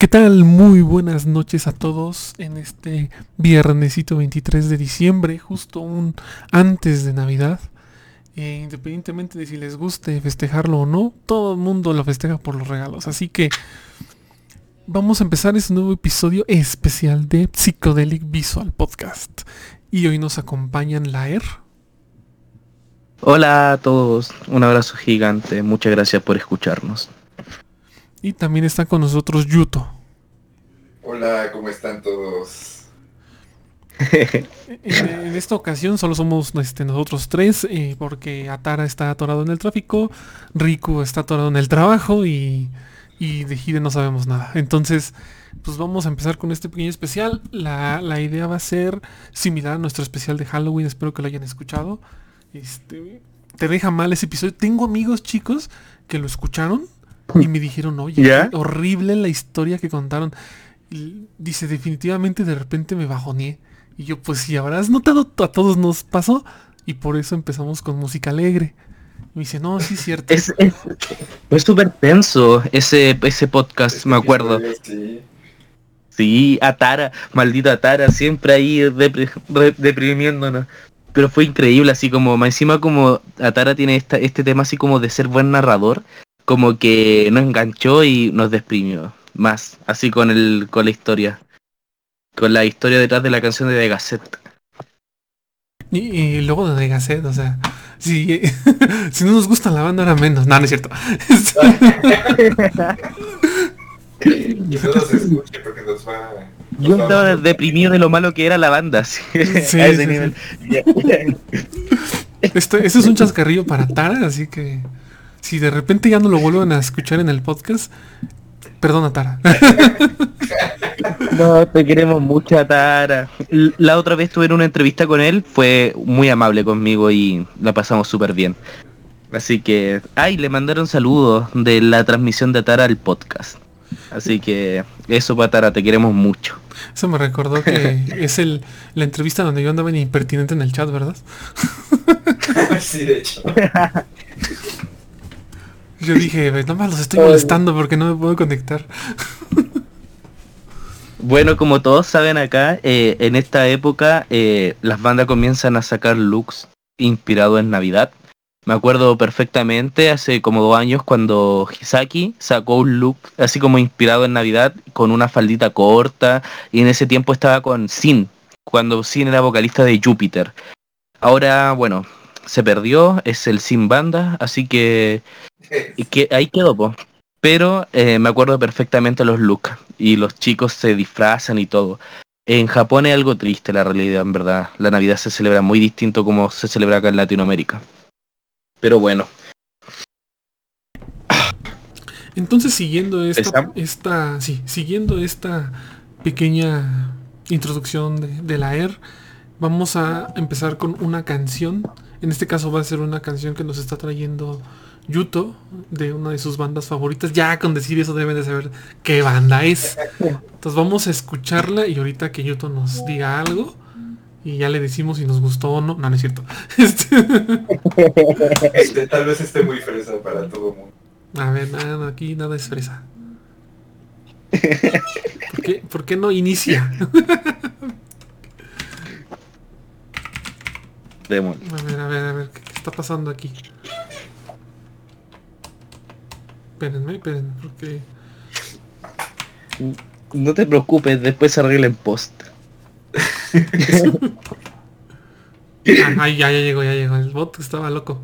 ¿Qué tal? Muy buenas noches a todos en este viernesito 23 de diciembre, justo un antes de Navidad. Eh, independientemente de si les guste festejarlo o no, todo el mundo lo festeja por los regalos. Así que vamos a empezar este nuevo episodio especial de Psychedelic Visual Podcast. Y hoy nos acompañan Laer. Hola a todos, un abrazo gigante, muchas gracias por escucharnos. Y también está con nosotros Yuto. Hola, ¿cómo están todos? en, esta ocasión solo somos este, nosotros tres, eh, porque Atara está atorado en el tráfico, Riku está atorado en el trabajo y, y de Hide no sabemos nada. Entonces, pues vamos a empezar con este pequeño especial. La, la, idea va a ser similar a nuestro especial de Halloween, espero que lo hayan escuchado. Este, te deja mal ese episodio. Tengo amigos chicos que lo escucharon y me dijeron, oye, horrible la historia que contaron. dice, definitivamente de repente me bajoneé. Y yo, pues si habrás notado, a todos nos pasó. Y por eso empezamos con música alegre. Y me dice, no, sí es cierto. Es, fue súper tenso ese, ese podcast, me acuerdo. Sí. Atara, maldito Atara, siempre ahí deprimiéndonos. Pero fue increíble, así como, más encima como Atara tiene esta, este tema así como de ser buen narrador como que nos enganchó y nos desprimió más, así con el con la historia, con la historia detrás de la canción de The Gazette. Y, luego de The Gazette, o sea, si, si no nos gusta la banda ahora menos, no, no es cierto. Yo estaba deprimido de lo malo que era la banda, sí, a ese nivel. Esto, ese es un chascarrillo para Tara, así que si de repente ya no lo vuelven a escuchar en el podcast, perdona Tara. No, te queremos mucho, Tara. La otra vez tuve una entrevista con él, fue muy amable conmigo y la pasamos súper bien. Así que, ay, le mandaron saludos de la transmisión de Tara al podcast. Así que eso para Tara, te queremos mucho. Eso me recordó que es el, la entrevista donde yo andaba en impertinente en el chat, ¿verdad? sí, de hecho. Yo dije, nomás los estoy molestando porque no me puedo conectar. Bueno, como todos saben acá, eh, en esta época eh, las bandas comienzan a sacar looks inspirados en Navidad. Me acuerdo perfectamente hace como dos años cuando Hisaki sacó un look así como inspirado en Navidad con una faldita corta y en ese tiempo estaba con Sin, cuando Sin era vocalista de Júpiter. Ahora, bueno, se perdió, es el Sin Banda, así que y que ahí quedó, po. Pero eh, me acuerdo perfectamente los looks y los chicos se disfrazan y todo. En Japón es algo triste la realidad, en verdad. La Navidad se celebra muy distinto como se celebra acá en Latinoamérica. Pero bueno. Entonces siguiendo esta, esta sí, siguiendo esta pequeña introducción de, de la ER, vamos a empezar con una canción. En este caso va a ser una canción que nos está trayendo Yuto, de una de sus bandas favoritas. Ya con decir eso deben de saber qué banda es. Entonces vamos a escucharla y ahorita que Yuto nos diga algo. Y ya le decimos si nos gustó o no. No, no es cierto. Este, tal vez esté muy fresa para todo el mundo. A ver, nada, aquí nada es fresa. ¿Por qué, no inicia? A ver, a ver, a ver, ¿qué está pasando aquí? Espérenme, espérenme, porque... No te preocupes, después se arregla en post. ah, ya, ya llegó, ya llegó. El bot estaba loco.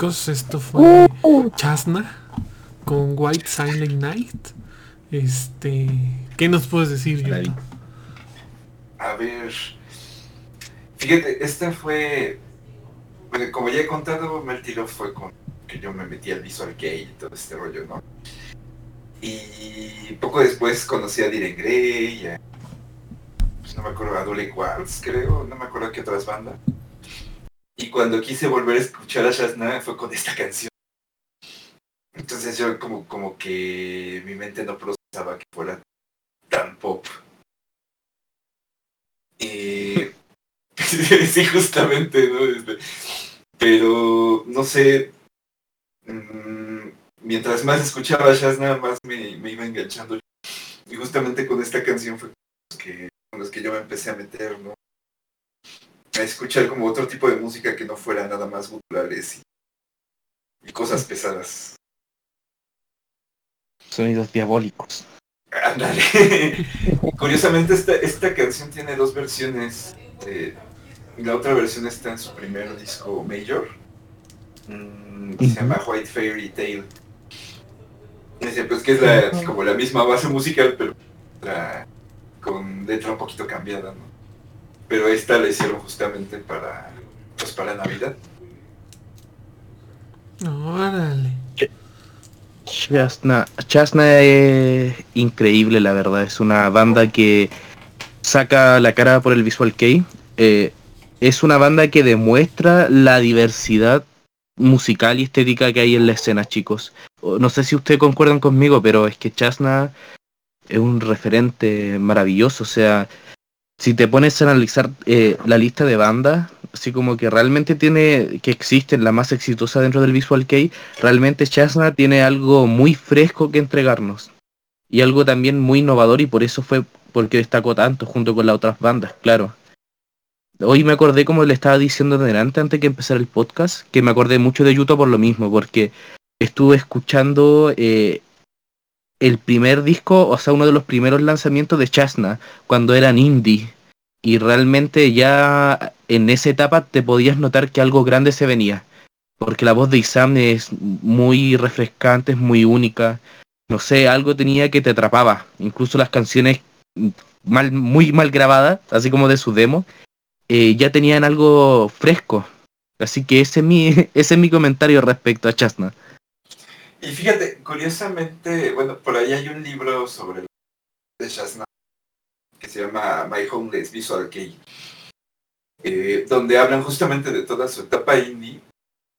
Chicos, esto fue Chasna con White Silent Night. Este, ¿qué nos puedes decir. Yuto? A ver. Fíjate, esta fue. Bueno, como ya he contado, Melty Love fue con que yo me metí al Visual Gay y todo este rollo, ¿no? Y poco después conocí a Diren Grey, a, pues no me acuerdo, a Dule Quartz, creo, no me acuerdo qué otras bandas. Y cuando quise volver a escuchar a Shazna fue con esta canción. Entonces yo como, como que mi mente no procesaba que fuera tan pop. Y sí, justamente, ¿no? Este, pero no sé. mm, Mientras más escuchaba Shazna, más me, iba enganchando. Y justamente con esta canción fue con los que yo me empecé a meter, ¿no? A escuchar como otro tipo de música que no fuera nada más guturales y, y cosas pesadas. Sonidos diabólicos. Ándale. Curiosamente esta, esta canción tiene dos versiones. eh, la otra versión está en su primer disco Major. mm, que se llama White Fairy Tale. Decía, pues que es la, como la misma base musical, pero con letra un poquito cambiada, ¿no? Pero esta la hicieron justamente para, pues para Navidad. Órale. Chasna, Chasna es increíble, la verdad. Es una banda que saca la cara por el Visual Kei. Eh, es una banda que demuestra la diversidad musical y estética que hay en la escena, chicos. No sé si ustedes concuerdan conmigo, pero es que Chasna es un referente maravilloso. O sea, si te pones a analizar eh, la lista de bandas, así como que realmente tiene, que existen la más exitosa dentro del Visual Kei, realmente Chasna tiene algo muy fresco que entregarnos. Y algo también muy innovador y por eso fue porque destacó tanto junto con las otras bandas, claro. Hoy me acordé, como le estaba diciendo delante antes que empezara el podcast, que me acordé mucho de Yuto por lo mismo, porque estuve escuchando eh, el primer disco, o sea, uno de los primeros lanzamientos de Chasna, cuando eran indie. Y realmente ya en esa etapa te podías notar que algo grande se venía. Porque la voz de Isam es muy refrescante, es muy única. No sé, algo tenía que te atrapaba. Incluso las canciones mal, muy mal grabadas, así como de su demo, eh, ya tenían algo fresco. Así que ese es mi, ese es mi comentario respecto a Chasna. Y fíjate, curiosamente, bueno, por ahí hay un libro sobre de Shazna que se llama My Homeless Visual Kei, eh, donde hablan justamente de toda su etapa indie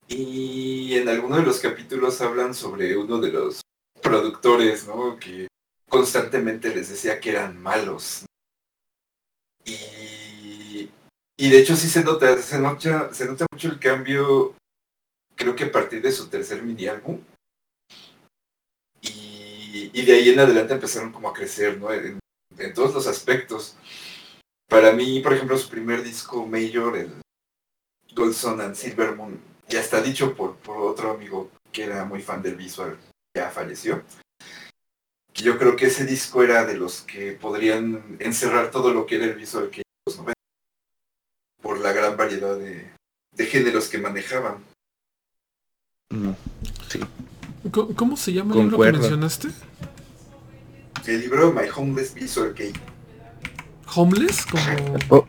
y en alguno de los capítulos hablan sobre uno de los productores, ¿no? Que constantemente les decía que eran malos. Y, y de hecho sí se nota, se nota, se nota mucho el cambio, creo que a partir de su tercer mini álbum. Y, de ahí en adelante empezaron como a crecer, ¿no? En, todos los aspectos. Para mí, por ejemplo, su primer disco Major, el Gold Sun and Silver Moon, ya está dicho por, por otro amigo que era muy fan del visual, ya falleció. Yo creo que ese disco era de los que podrían encerrar todo lo que era el visual que los 90, por la gran variedad de, de géneros que manejaban. Mm. Co- ¿Cómo se llama el libro que mencionaste? El libro My Homeless Visual Kei. ¿Homeless? Como... Oh,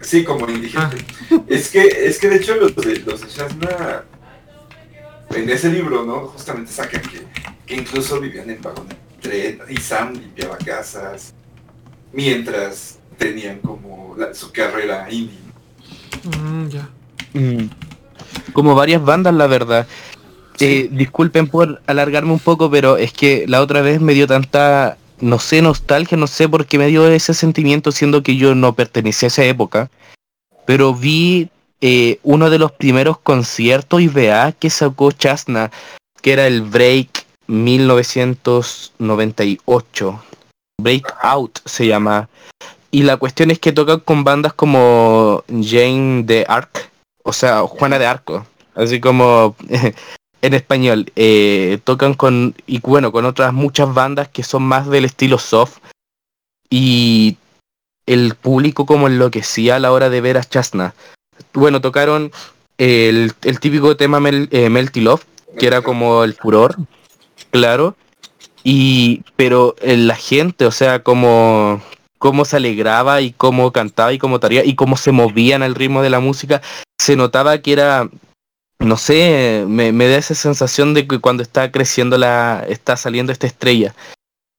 Sí, como indigente. Es que, es que de hecho los de los de Shazna en ese libro, ¿no? Justamente sacan que, que incluso vivían en vagón de tren y Sam limpiaba casas mientras tenían como la- su carrera indie. Mm, ya. mm. Como varias bandas, la verdad. Eh, disculpen por alargarme un poco, pero es que la otra vez me dio tanta, no sé, nostalgia, no sé por qué me dio ese sentimiento, siendo que yo no pertenecía a esa época. Pero vi eh, uno de los primeros conciertos IBA que sacó Chasna, que era el Break 1998. Breakout se llama. Y la cuestión es que tocan con bandas como Jane de Arc, o sea, Juana de Arco, así como en español. eh, tocan con, y bueno, con otras muchas bandas que son más del estilo soft. Y el público como enloquecía a la hora de ver a Chasna. Bueno, tocaron el, el típico tema Mel, eh, Melty Love, que era como el furor, claro. Y, pero eh, la gente, o sea, como cómo se alegraba y cómo cantaba y cómo taría y cómo se movían al ritmo de la música, se notaba que era, no sé, me, da esa sensación de que cuando está creciendo la, está saliendo esta estrella.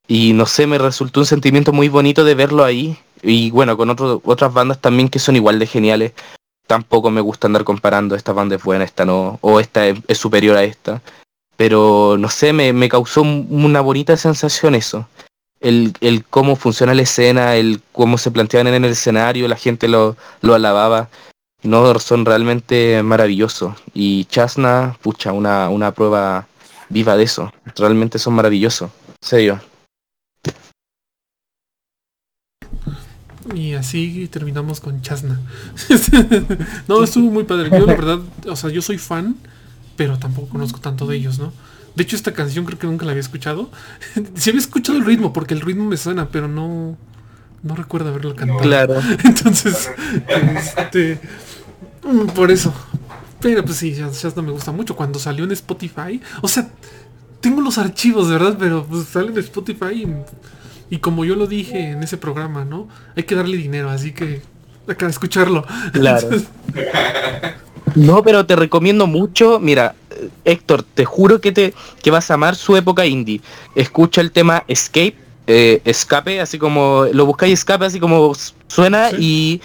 Y no sé, me resultó un sentimiento muy bonito de verlo ahí. Y bueno, con otras bandas también que son igual de geniales. Tampoco me gusta andar comparando, esta banda es buena, esta no, o esta es, es superior a esta. Pero no sé, me, me causó un- una bonita sensación eso. El, el cómo funciona la escena, el cómo se planteaban en el escenario, la gente lo, lo alababa. No, son realmente maravillosos. Y Chasna, pucha, una, una prueba viva de eso. Realmente son maravillosos. Serio. Y así terminamos con Chasna. no, estuvo muy padre. Yo la verdad, o sea, yo soy fan, pero tampoco conozco tanto de ellos, ¿no? De hecho, esta canción creo que nunca la había escuchado. sí había escuchado el ritmo, porque el ritmo me suena, pero no, no recuerdo haberlo cantado. Claro. Entonces, este, por eso. Pero pues sí, Shaz- Shazna me gusta mucho. Cuando salió en Spotify, o sea, tengo los archivos, ¿verdad? Pero pues sale en Spotify y Y como yo lo dije en ese programa, ¿no? Hay que darle dinero, así que acá escucharlo. Claro. No, pero te recomiendo mucho. Mira, eh, Héctor, te juro que te que vas a amar su época indie. Escucha el tema Escape, eh, Escape, así como lo buscáis Escape, así como suena Sí. y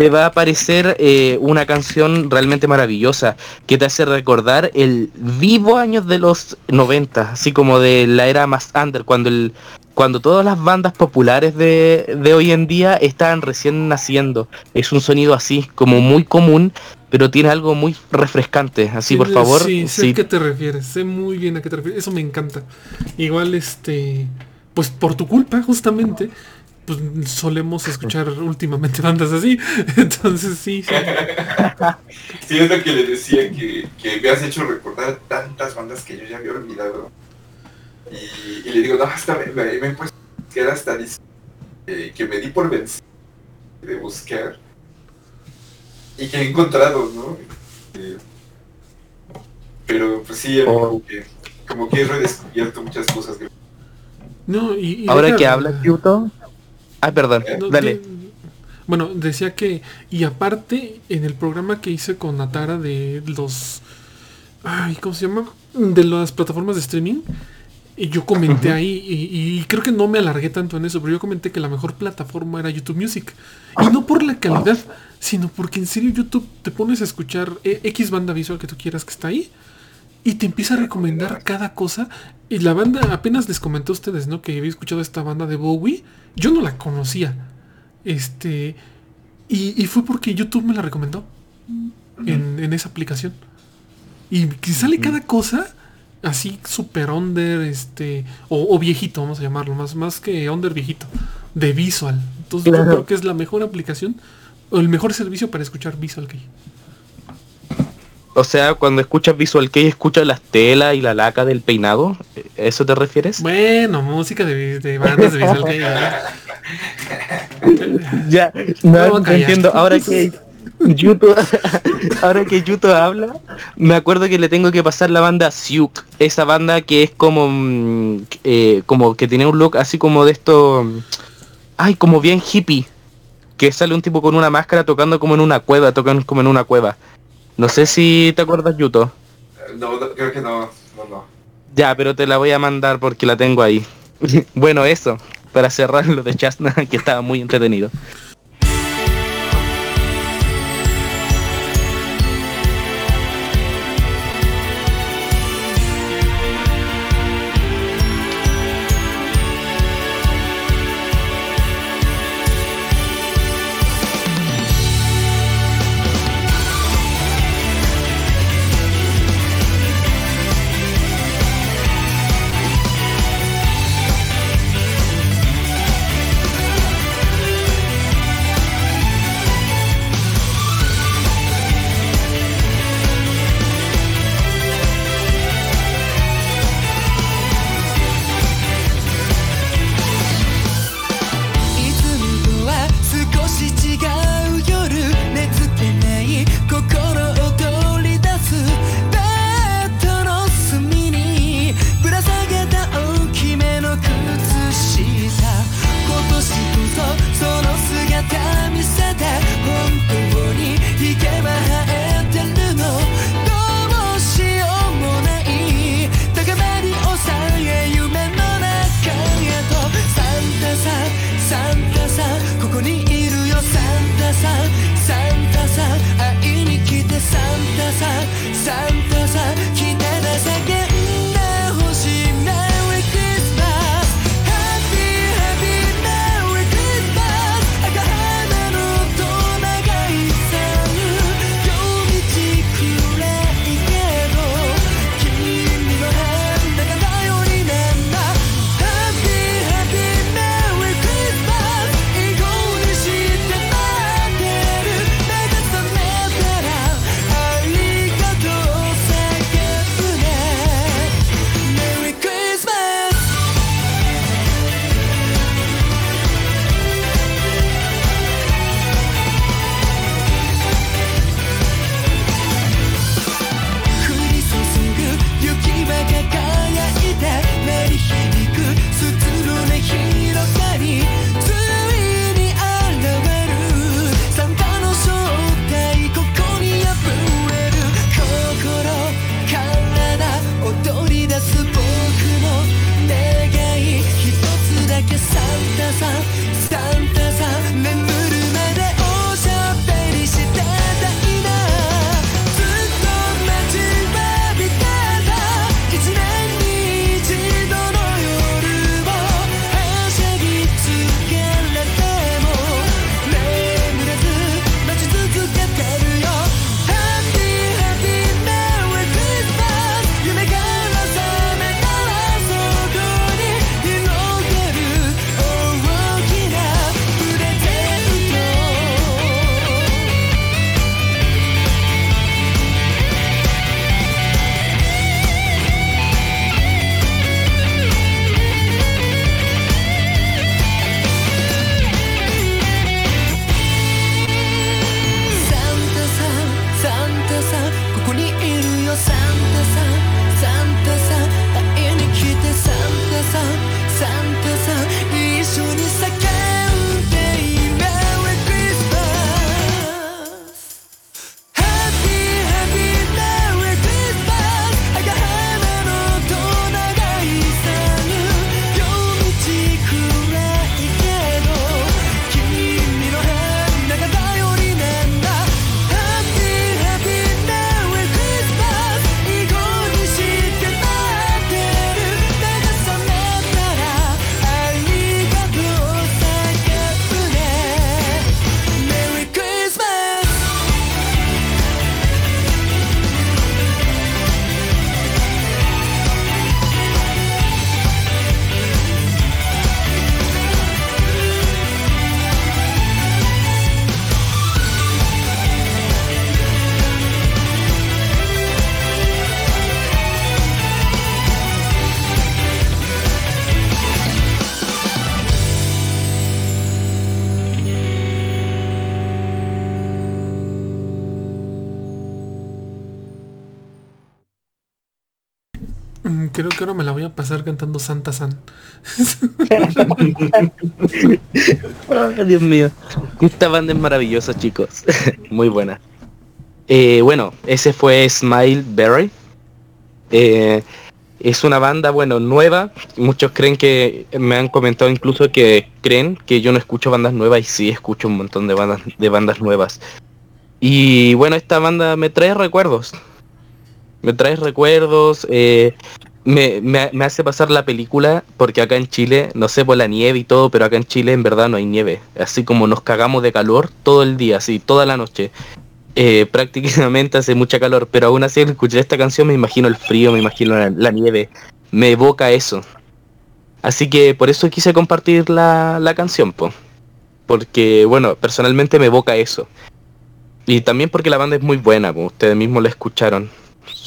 te va a aparecer eh, una canción realmente maravillosa que te hace recordar el vivo años de los 90, así como de la era más under, cuando el cuando todas las bandas populares de, de hoy en día estaban recién naciendo. Es un sonido así, como muy común, pero tiene algo muy refrescante. Así, por favor, Sí, sé sí. a qué te refieres. Sé muy bien a qué te refieres. Eso me encanta. Igual, este, pues por tu culpa, justamente, pues solemos escuchar últimamente bandas así. Entonces sí, sí. Sí, es lo que le decía, que, que me has hecho recordar tantas bandas que yo ya había olvidado. Y, y le digo, no, hasta me, me, me he puesto a buscar hasta eh, que me di por vencido de buscar. Y que he encontrado, ¿no? Eh, pero pues sí, Oh. como, que, como que he redescubierto muchas cosas. No, y, y Ahora deja- que hablas, Yuto. Ah, perdón, dale. de- bueno, decía que, y aparte, en el programa que hice con Natara de los, ay, ¿cómo se llama? De las plataformas de streaming, y yo comenté ahí, y, y creo que no me alargué tanto en eso, pero yo comenté que la mejor plataforma era YouTube Music. Y no por la calidad, sino porque en serio YouTube te pones a escuchar eh, X banda visual que tú quieras que está ahí, y te empieza a recomendar cada cosa. Y la banda, apenas les comenté a ustedes, ¿no? Que había escuchado esta banda de Bowie. Yo no la conocía. Este. Y, y fue porque YouTube me la recomendó. En, en esa aplicación. Y que sale cada cosa. Así super under, este. O, o viejito, vamos a llamarlo. Más, más que under viejito. De visual. Entonces Claro. yo creo que es la mejor aplicación. O el mejor servicio para escuchar visual que hay. O sea, cuando escuchas Visual Kei, escuchas las telas y la laca del peinado. ¿A ¿Eso te refieres? Bueno, música de, de bandas de visual. ¿verdad? Ya, No, entiendo. Ahora que Yuto, ahora que Yuto habla, me acuerdo que le tengo que pasar la banda Siuk, esa banda que es como, mm, eh, como que tiene un look así como de esto, mm, ay, como bien hippie, que sale un tipo con una máscara tocando como en una cueva, tocan como en una cueva. No sé si te acuerdas Yuto. No, no, creo que no, no, no. Ya, pero te la voy a mandar porque la tengo ahí. bueno, eso, para cerrar lo de Chasna, que estaba muy entretenido. Pasar cantando Santa San. Dios mío. Esta banda es maravillosa, chicos. Muy buena. Eh, bueno, ese fue Smile Berry. Eh, es una banda, bueno, nueva. Muchos creen que, me han comentado incluso que creen que yo no escucho bandas nuevas y sí escucho un montón de bandas, de bandas nuevas. Y bueno, esta banda me trae recuerdos. Me trae recuerdos. eh, me, me- me hace pasar la película porque acá en Chile, no sé por la nieve y todo, pero acá en Chile en verdad no hay nieve. Así como nos cagamos de calor todo el día, así, toda la noche. Eh, prácticamente hace mucha calor, pero aún así al escuchar esta canción me imagino el frío, me imagino la, nieve. Me evoca eso. Así que por eso quise compartir la, la canción, po. Porque, bueno, personalmente me evoca eso. Y también porque la banda es muy buena, po. ustedes mismos la escucharon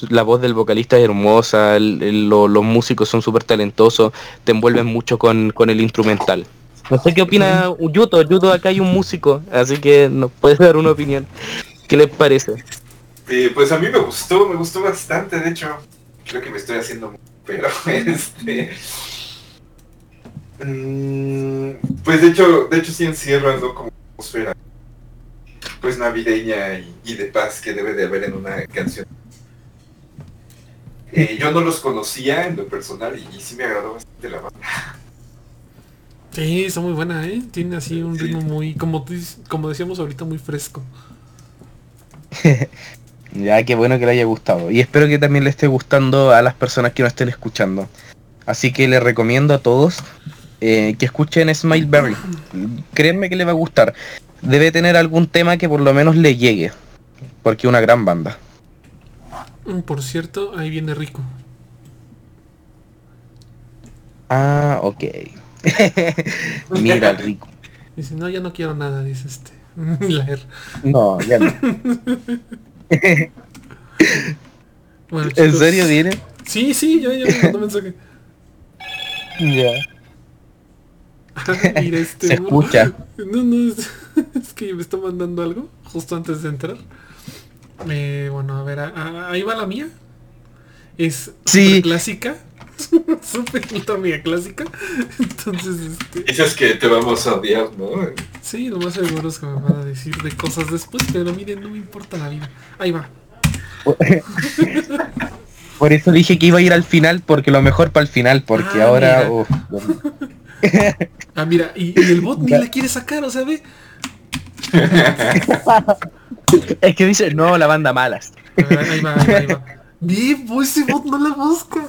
la voz del vocalista es hermosa, los músicos son súper talentosos, te envuelven mucho con, con el instrumental. No sé qué opina Yuto, Yuto acá hay un músico, así que nos puedes dar una opinión. ¿Qué les parece? Eh, pues a mí me gustó, me gustó bastante, de hecho. Creo que me estoy haciendo pero este. mm, Pues de hecho, de hecho sí encierra ¿no? como atmósfera pues navideña y de paz que debe de haber en una canción. Eh, yo no los conocía en lo personal y, y sí me agradó bastante la banda. Sí, está muy buena, ¿eh? Tiene así un Sí. ritmo muy, como, como decíamos ahorita, muy fresco. Ya, qué bueno que le haya gustado. Y espero que también le esté gustando a las personas que nos estén escuchando. Así que les recomiendo a todos eh, que escuchen Smileberry. Créanme que le va a gustar. Debe tener algún tema que por lo menos le llegue. Porque es una gran banda. Mm, Por cierto, ahí viene Rico. Ah, ok. Mira, rico. Dice, no, ya no quiero nada, dice este. No, ya no. Bueno, ¿En serio viene? Sí, sí, ya, ya me mandó mensaje. Ya. Ah, Mira este. Se escucha. No, no, es, es que me está mandando algo justo antes de entrar. Eh, bueno, a ver, a- a- ahí va la mía. Es Sí. súper clásica. Súper ultra mega clásica. Entonces, este. Dices que te vamos a odiar, ¿no? Sí, lo más seguro es que me van a decir de cosas después, pero miren, no me importa la vida. Ahí va. Por eso dije que iba a ir al final, porque lo mejor para el final, porque Ah, ahora... mira. uf, Ah, mira, y, y el bot ni la quiere sacar, o sea, ve. Es que dice, no, la banda malas. Ahí va, ahí va, ahí va. Bien, pues ese bot no la busca.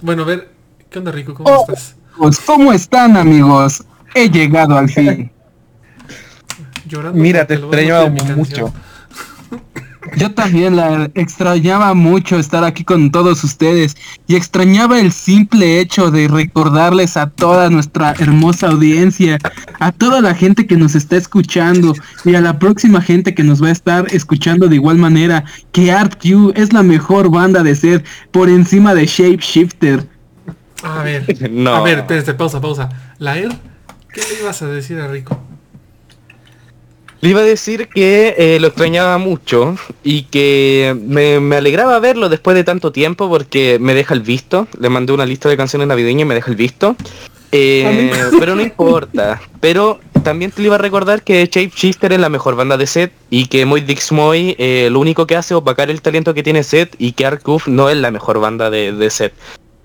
Bueno, a ver, ¿qué onda, Rico? ¿Cómo Oh. estás? Pues, ¿cómo están amigos? He llegado al fin. Llorando. Mira, te extrañaba mucho. Yo también la extrañaba mucho estar aquí con todos ustedes y extrañaba el simple hecho de recordarles a toda nuestra hermosa audiencia, a toda la gente que nos está escuchando y a la próxima gente que nos va a estar escuchando de igual manera que Art Q es la mejor banda de ser por encima de Shape Shifter. A ver, No. a ver, espérate, pausa, pausa. La ¿qué le ibas a decir a Rico? Le iba a decir que eh, lo extrañaba mucho y que me, me alegraba verlo después de tanto tiempo porque me deja el visto. Le mandé una lista de canciones navideñas y me deja el visto. Eh, pero no importa. Pero también te iba a recordar que Shape Shifter es la mejor banda de set y que Moy Dix Moy eh, lo único que hace es opacar el talento que tiene set y que Arcuf no es la mejor banda de, de set.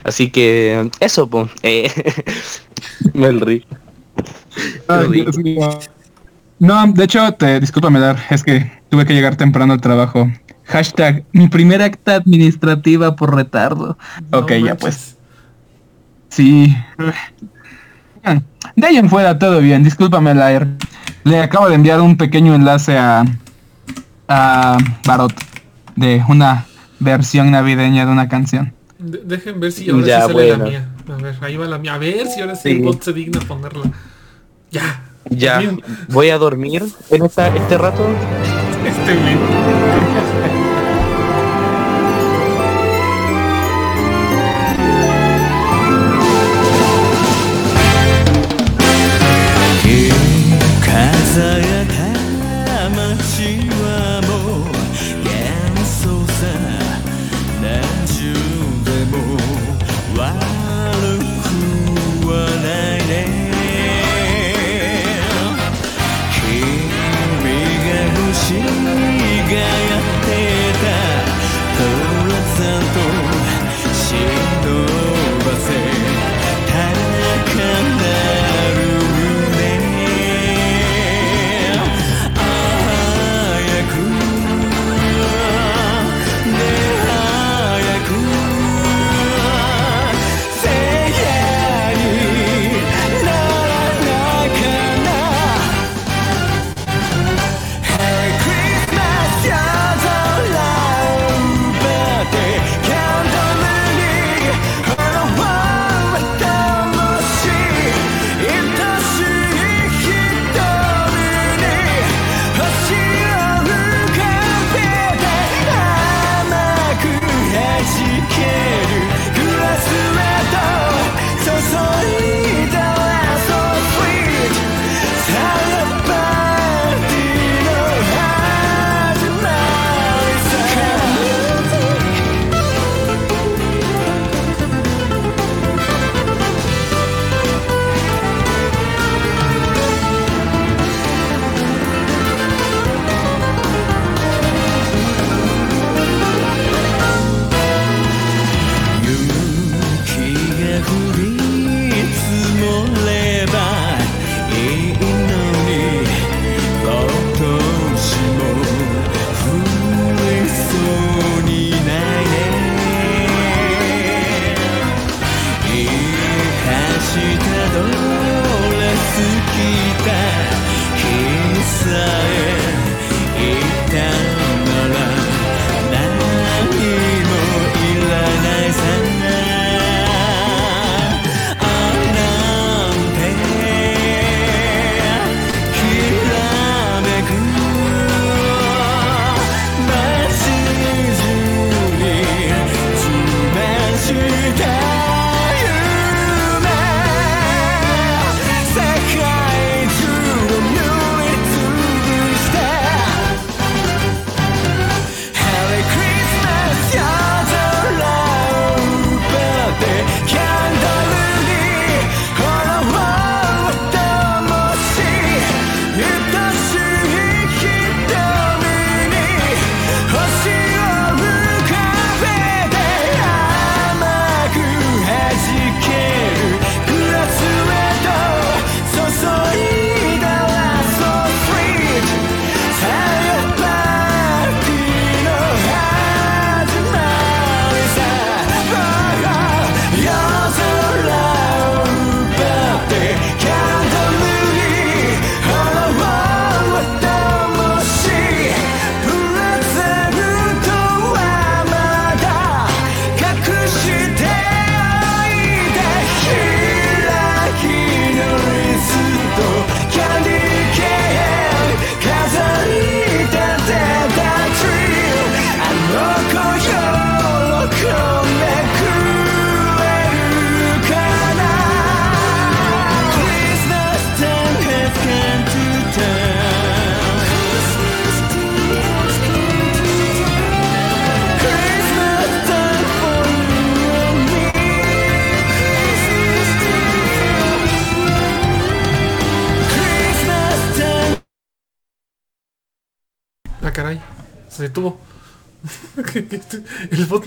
Así que eso, pues. Me rí. Ay. No, de hecho, te discúlpame dar, es que tuve que llegar temprano al trabajo. Hashtag, mi primera acta administrativa por retardo. No ok, ya pues. Sí. Ah, De ahí en fuera todo bien, discúlpame Lair. Le acabo de enviar un pequeño enlace a a Barot de una versión navideña de una canción. De- dejen ver si ahora Ya, sí sale la mía. A ver, ahí va la mía. A ver si ahora sí, Sí. el bot se digna ponerla. Ya. Ya, voy a dormir en esta, este rato. Este güey.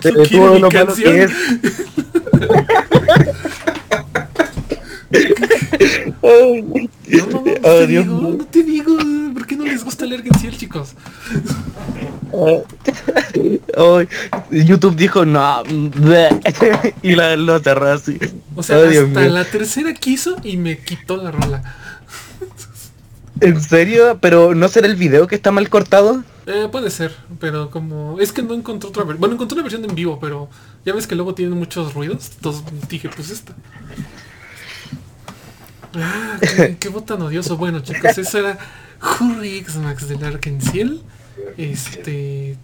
Se detuvo mi lo malo canción. que es. No, no, no, Oh, te Dios digo, no te digo, ¿por qué no les gusta leer Gensiel, chicos? Ay, YouTube dijo no bleh", y la, lo cerró así. O sea, hasta mío. la tercera quiso y me quitó la rola. ¿En serio? ¿Pero no será el video que está mal cortado? Eh, puede ser, pero como... Es que no encontré otra versión. Bueno, encontré una versión en vivo, pero ya ves que luego tienen muchos ruidos. Entonces dije, pues esta. Ah, qué, qué voz tan odioso. Bueno, chicos, eso era Hurry Max del Arkenciel. Este...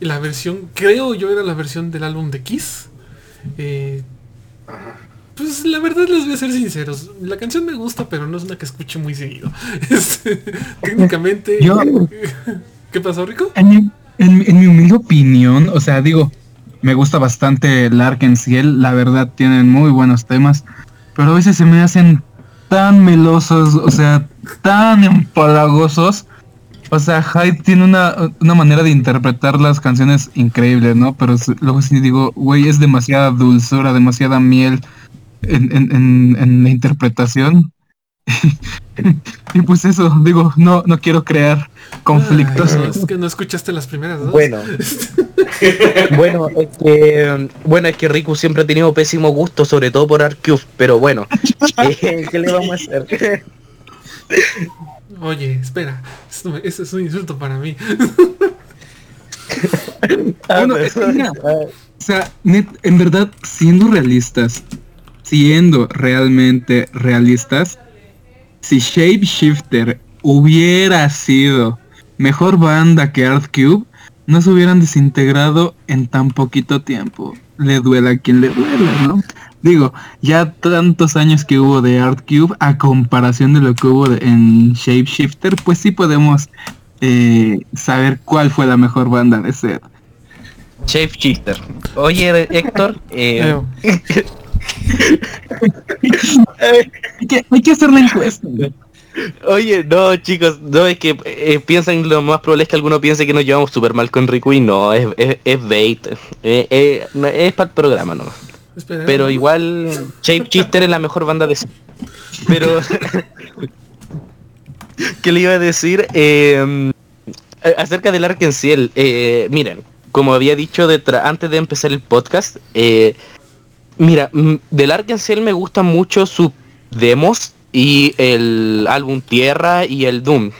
La versión, creo yo era la versión del álbum de Kiss. Eh, pues la verdad les voy a ser sinceros. La canción me gusta, pero no es una que escuche muy seguido. Este, técnicamente... Yo- ¿Qué pasó, Rico? En mi, en, mi- en mi humilde opinión, o sea, digo, me gusta bastante el Ciel, la verdad tienen muy buenos temas, pero a veces se me hacen tan melosos, o sea, tan empalagosos. O sea, Hyde tiene una, una manera de interpretar las canciones increíble, ¿no? Pero luego sí digo, güey, es demasiada dulzura, demasiada miel en, en, en, en la interpretación. y pues eso, digo, no, no quiero crear conflictos. Ay, no, es que no escuchaste las primeras dos. Bueno. bueno, es que bueno, es que Riku siempre ha tenido pésimo gusto, sobre todo por Arcube, pero bueno, eh, ¿qué le vamos a hacer? Oye, espera. Ese es un insulto para mí. Bueno, pero- es que mira, O sea, net- en verdad, siendo realistas, siendo realmente realistas, si Shapeshifter hubiera sido mejor banda que Art Cube, no se hubieran desintegrado en tan poquito tiempo. Le duela a quien le duela, ¿no? Digo, ya tantos años que hubo de Art Cube a comparación de lo que hubo de- en Shapeshifter, pues sí podemos eh, saber cuál fue la mejor banda de ser. Shape Chister. Oye, Héctor, eh, Eh, Hay que, hay que hacer la encuesta. oye, no chicos, no es que eh, piensan lo más probable es que alguno piense que nos llevamos súper mal con Riku y no, es, es, es bait, eh, eh, no, es para el programa no. espera. Pero igual Shape Chister es la mejor banda de Pero ¿qué le iba a decir? Eh, acerca del Arkenciel, eh, miren, como había dicho detra- antes de empezar el podcast, eh, mira, mm, del Arkenciel me gustan mucho sus demos y el álbum Tierra y el Doom.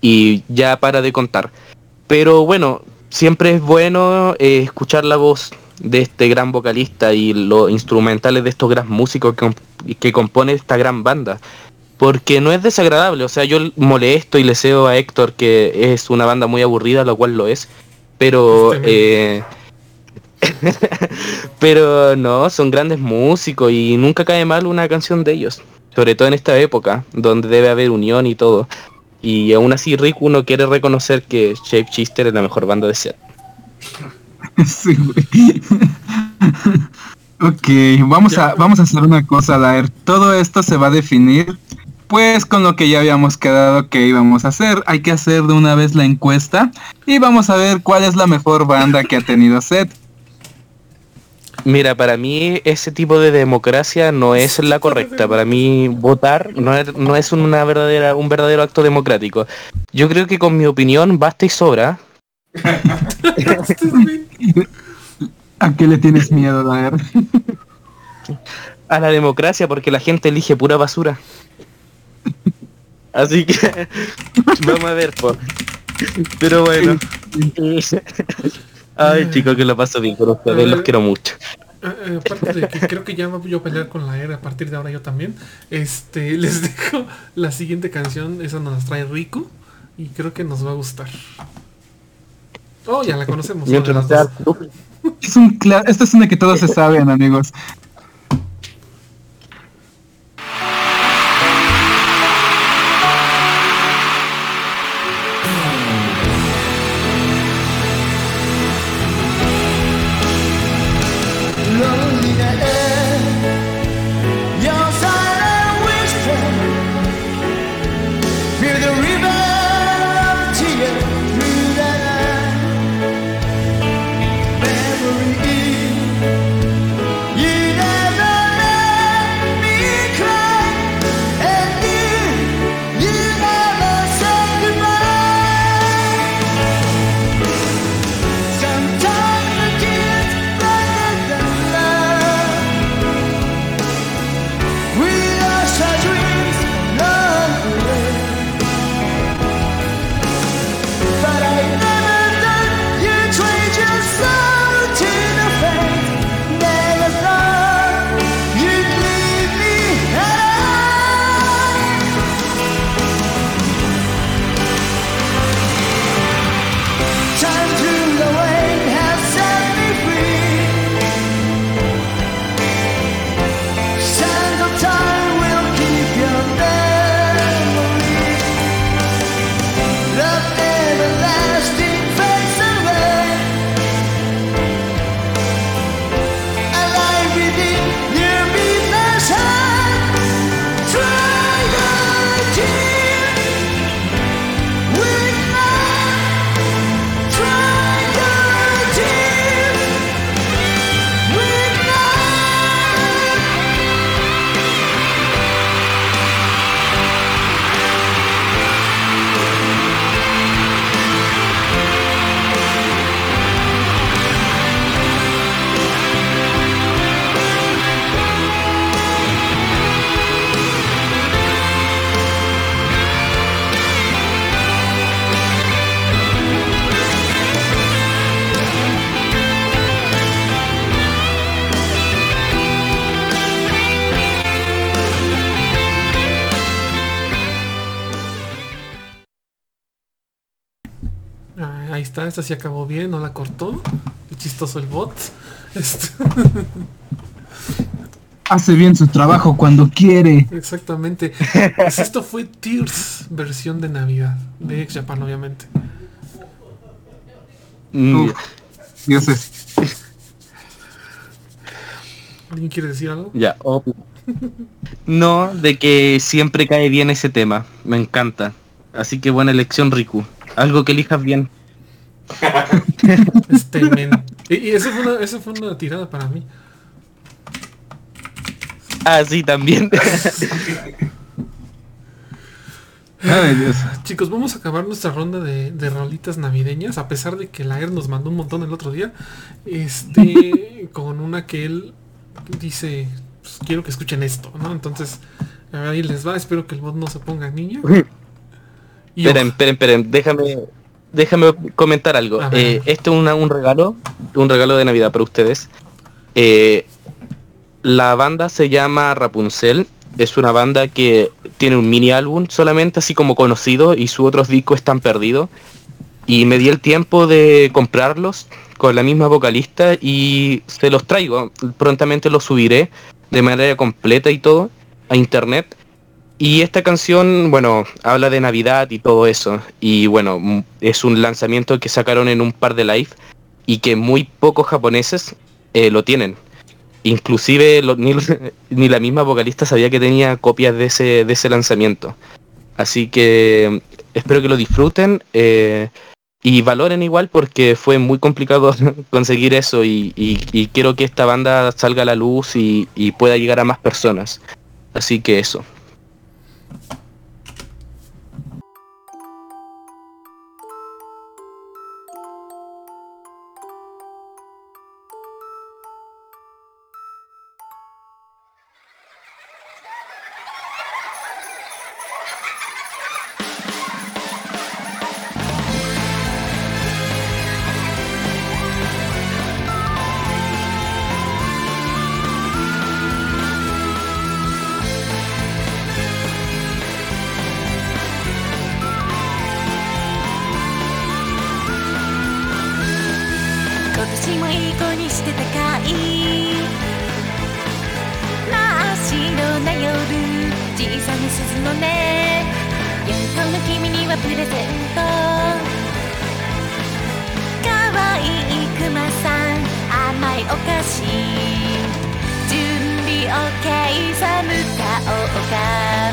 Y ya para de contar. Pero bueno, siempre es bueno eh, escuchar la voz de este gran vocalista y los instrumentales de estos gran músicos que, comp- que compone esta gran banda. Porque no es desagradable, o sea, yo molesto y le deseo a Héctor que es una banda muy aburrida, lo cual lo es. Pero eh, pero no, son grandes músicos y nunca cae mal una canción de ellos. Sobre todo en esta época, donde debe haber unión y todo. Y aún así Rick uno quiere reconocer que Shape Chister es la mejor banda de Seattle. Sí, güey. ok, vamos a, vamos a hacer una cosa, Daer. Todo esto se va a definir, pues, con lo que ya habíamos quedado que íbamos a hacer. Hay que hacer de una vez la encuesta y vamos a ver cuál es la mejor banda que ha tenido Set. Mira, para mí ese tipo de democracia no es la correcta. Para mí votar no es, no es una verdadera, un verdadero acto democrático. Yo creo que con mi opinión basta y sobra. ¿A qué le tienes miedo, Daer? a la democracia porque la gente elige pura basura. Así que vamos a ver, po. Pero bueno. Ay, chicos, que lo paso bien con ustedes, los quiero mucho. Eh, eh, aparte de que creo que ya me voy a pelear con la era a partir de ahora yo también. Este, les dejo la siguiente canción, esa nos trae Rico y creo que nos va a gustar. Oh, ya la conocemos. Mientras sea. Es un Esta es una que todos se saben, amigos. Ahí está, esta sí acabó bien, no la cortó. Qué chistoso el bot. Este, Hace bien su trabajo cuando quiere. exactamente. Pues esto fue Tears, versión de Navidad. De Ex Japan, obviamente. Mm, Uf. Dioses. ¿Alguien quiere decir algo? Ya, obvio. No, de que siempre cae bien ese tema. Me encanta. Así que buena elección, Riku. Algo que elijas bien. Este, men. Y, y eso fue una, eso fue una tirada para mí. Ah, sí, también. Ay, Dios. Chicos, vamos a acabar nuestra ronda de, de rolitas navideñas, a pesar de que la ER nos mandó un montón el otro día. Este, con una que él dice, pues, quiero que escuchen esto, ¿no? Entonces, ahí les va, espero que el bot no se ponga niño. Y esperen, esperen, esperen. Déjame, déjame comentar algo. Eh, esto es una- un regalo, un regalo de Navidad para ustedes. Eh, la banda se llama Rapunzel. Es una banda que tiene un mini álbum solamente, así como conocido, y sus otros discos están perdidos. Y me di el tiempo de comprarlos con la misma vocalista y se los traigo. Prontamente los subiré de manera completa y todo a internet. Y esta canción, bueno, habla de Navidad y todo eso. Y bueno, mm, es un lanzamiento que sacaron en un par de live y que muy pocos japoneses eh, lo tienen. Inclusive ni, la misma vocalista sabía que tenía copias de ese, de ese lanzamiento. Así que mm, espero que lo disfruten eh, y valoren igual porque fue muy complicado conseguir eso y, quiero que esta banda salga a la luz y pueda llegar a más personas. Así que eso. 小さな鈴の音夜行の君にはプレゼント。可愛いクマさん甘いお菓子。準備 OK 寒かおうか。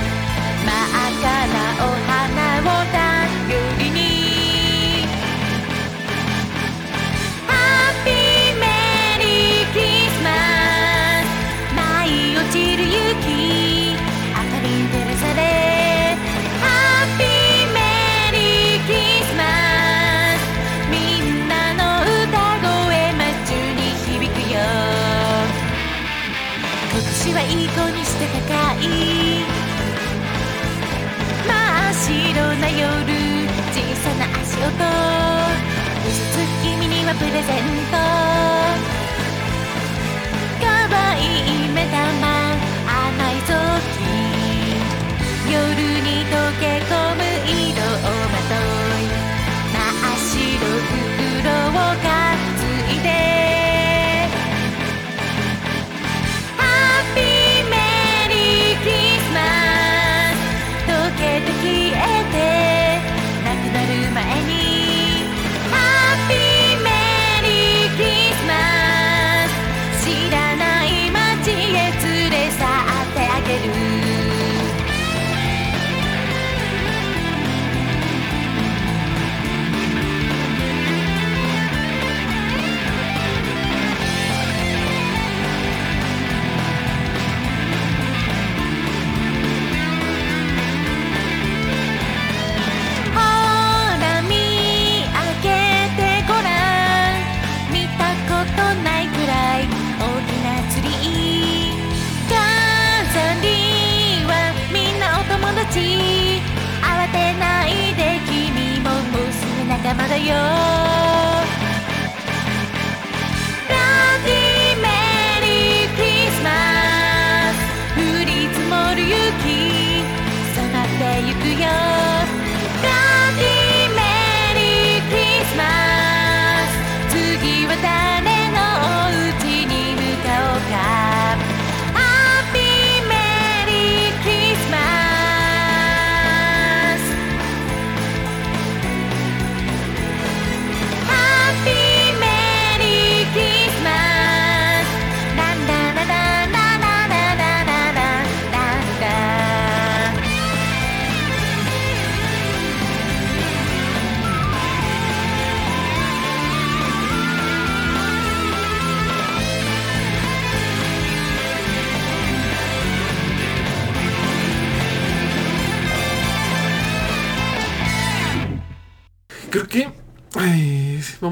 レゼント可愛い目玉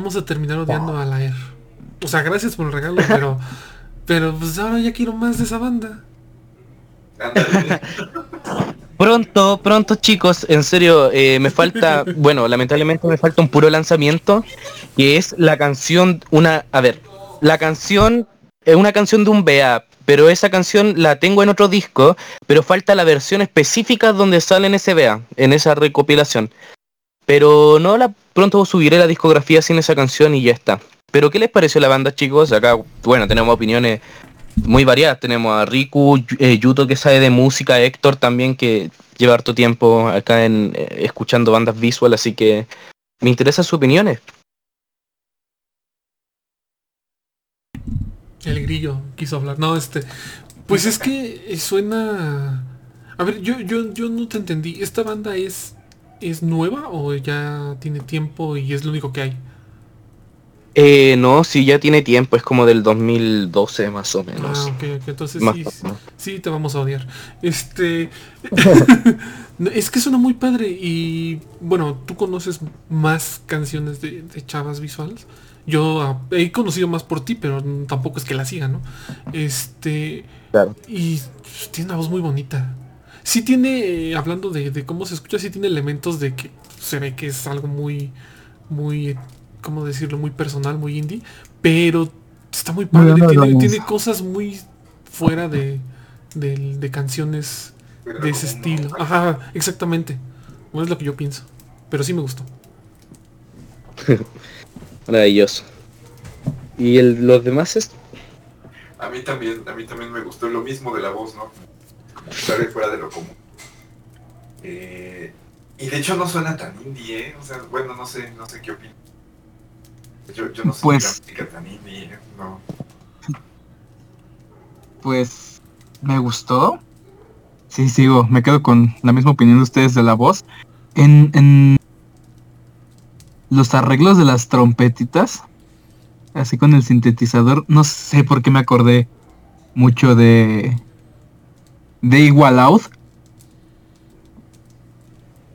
vamos a terminar odiando a la Air. O sea, gracias por el regalo, pero pero pues ahora ya quiero más de esa banda. Pronto, pronto chicos, en serio, eh, me falta, bueno, lamentablemente me falta un puro lanzamiento, que es la canción, una, a ver, la canción, es una canción de un BA, pero esa canción la tengo en otro disco, pero falta la versión específica donde sale en ese BA, en esa recopilación. Pero no la pronto subiré la discografía sin esa canción y ya está. Pero ¿qué les pareció la banda chicos? Acá, bueno, tenemos opiniones muy variadas. Tenemos a Riku, eh, Yuto que sabe de música, Héctor también que lleva harto tiempo acá en eh, escuchando bandas visual, así que me interesan sus opiniones. El grillo quiso hablar. No, este. Pues es que eh, suena. A ver, yo, yo, yo no te entendí. ¿Esta banda es. Es nueva o ya tiene tiempo y es lo único que hay? Eh, no, sí, ya tiene tiempo, es como del 2012 más o menos. Ah, ok, ok. Entonces Más sí, sí, te vamos a odiar. Este. es que suena muy padre y. Bueno, tú conoces más canciones de, de chavas visuales. Yo ah, he conocido más por ti, pero tampoco es que la siga, ¿no? Este. Claro. Y tiene una voz muy bonita. Sí tiene, eh, hablando de, de cómo se escucha, sí tiene elementos de que se ve que es algo muy, muy, ¿cómo decirlo? Muy personal, muy indie. Pero está muy padre. Tiene, cosas muy fuera de, de, de canciones Pero de ese estilo. Ajá, exactamente. No es lo que yo pienso. Pero sí me gustó. Maravilloso. Y el- los demás es A mí también, a mí también me gustó lo mismo de la voz, ¿no? Comentario fuera de lo común. Eh, y de hecho no suena tan indie, ¿eh? O sea, bueno, no sé, no sé qué opinas. Yo, yo no sé Pues- tan indie, ¿eh? no. Pues me gustó. Sí, sigo, me quedo con la misma opinión de ustedes de la voz. En, en los arreglos de las trompetitas, así con el sintetizador, no sé por qué me acordé mucho de de Igual Out.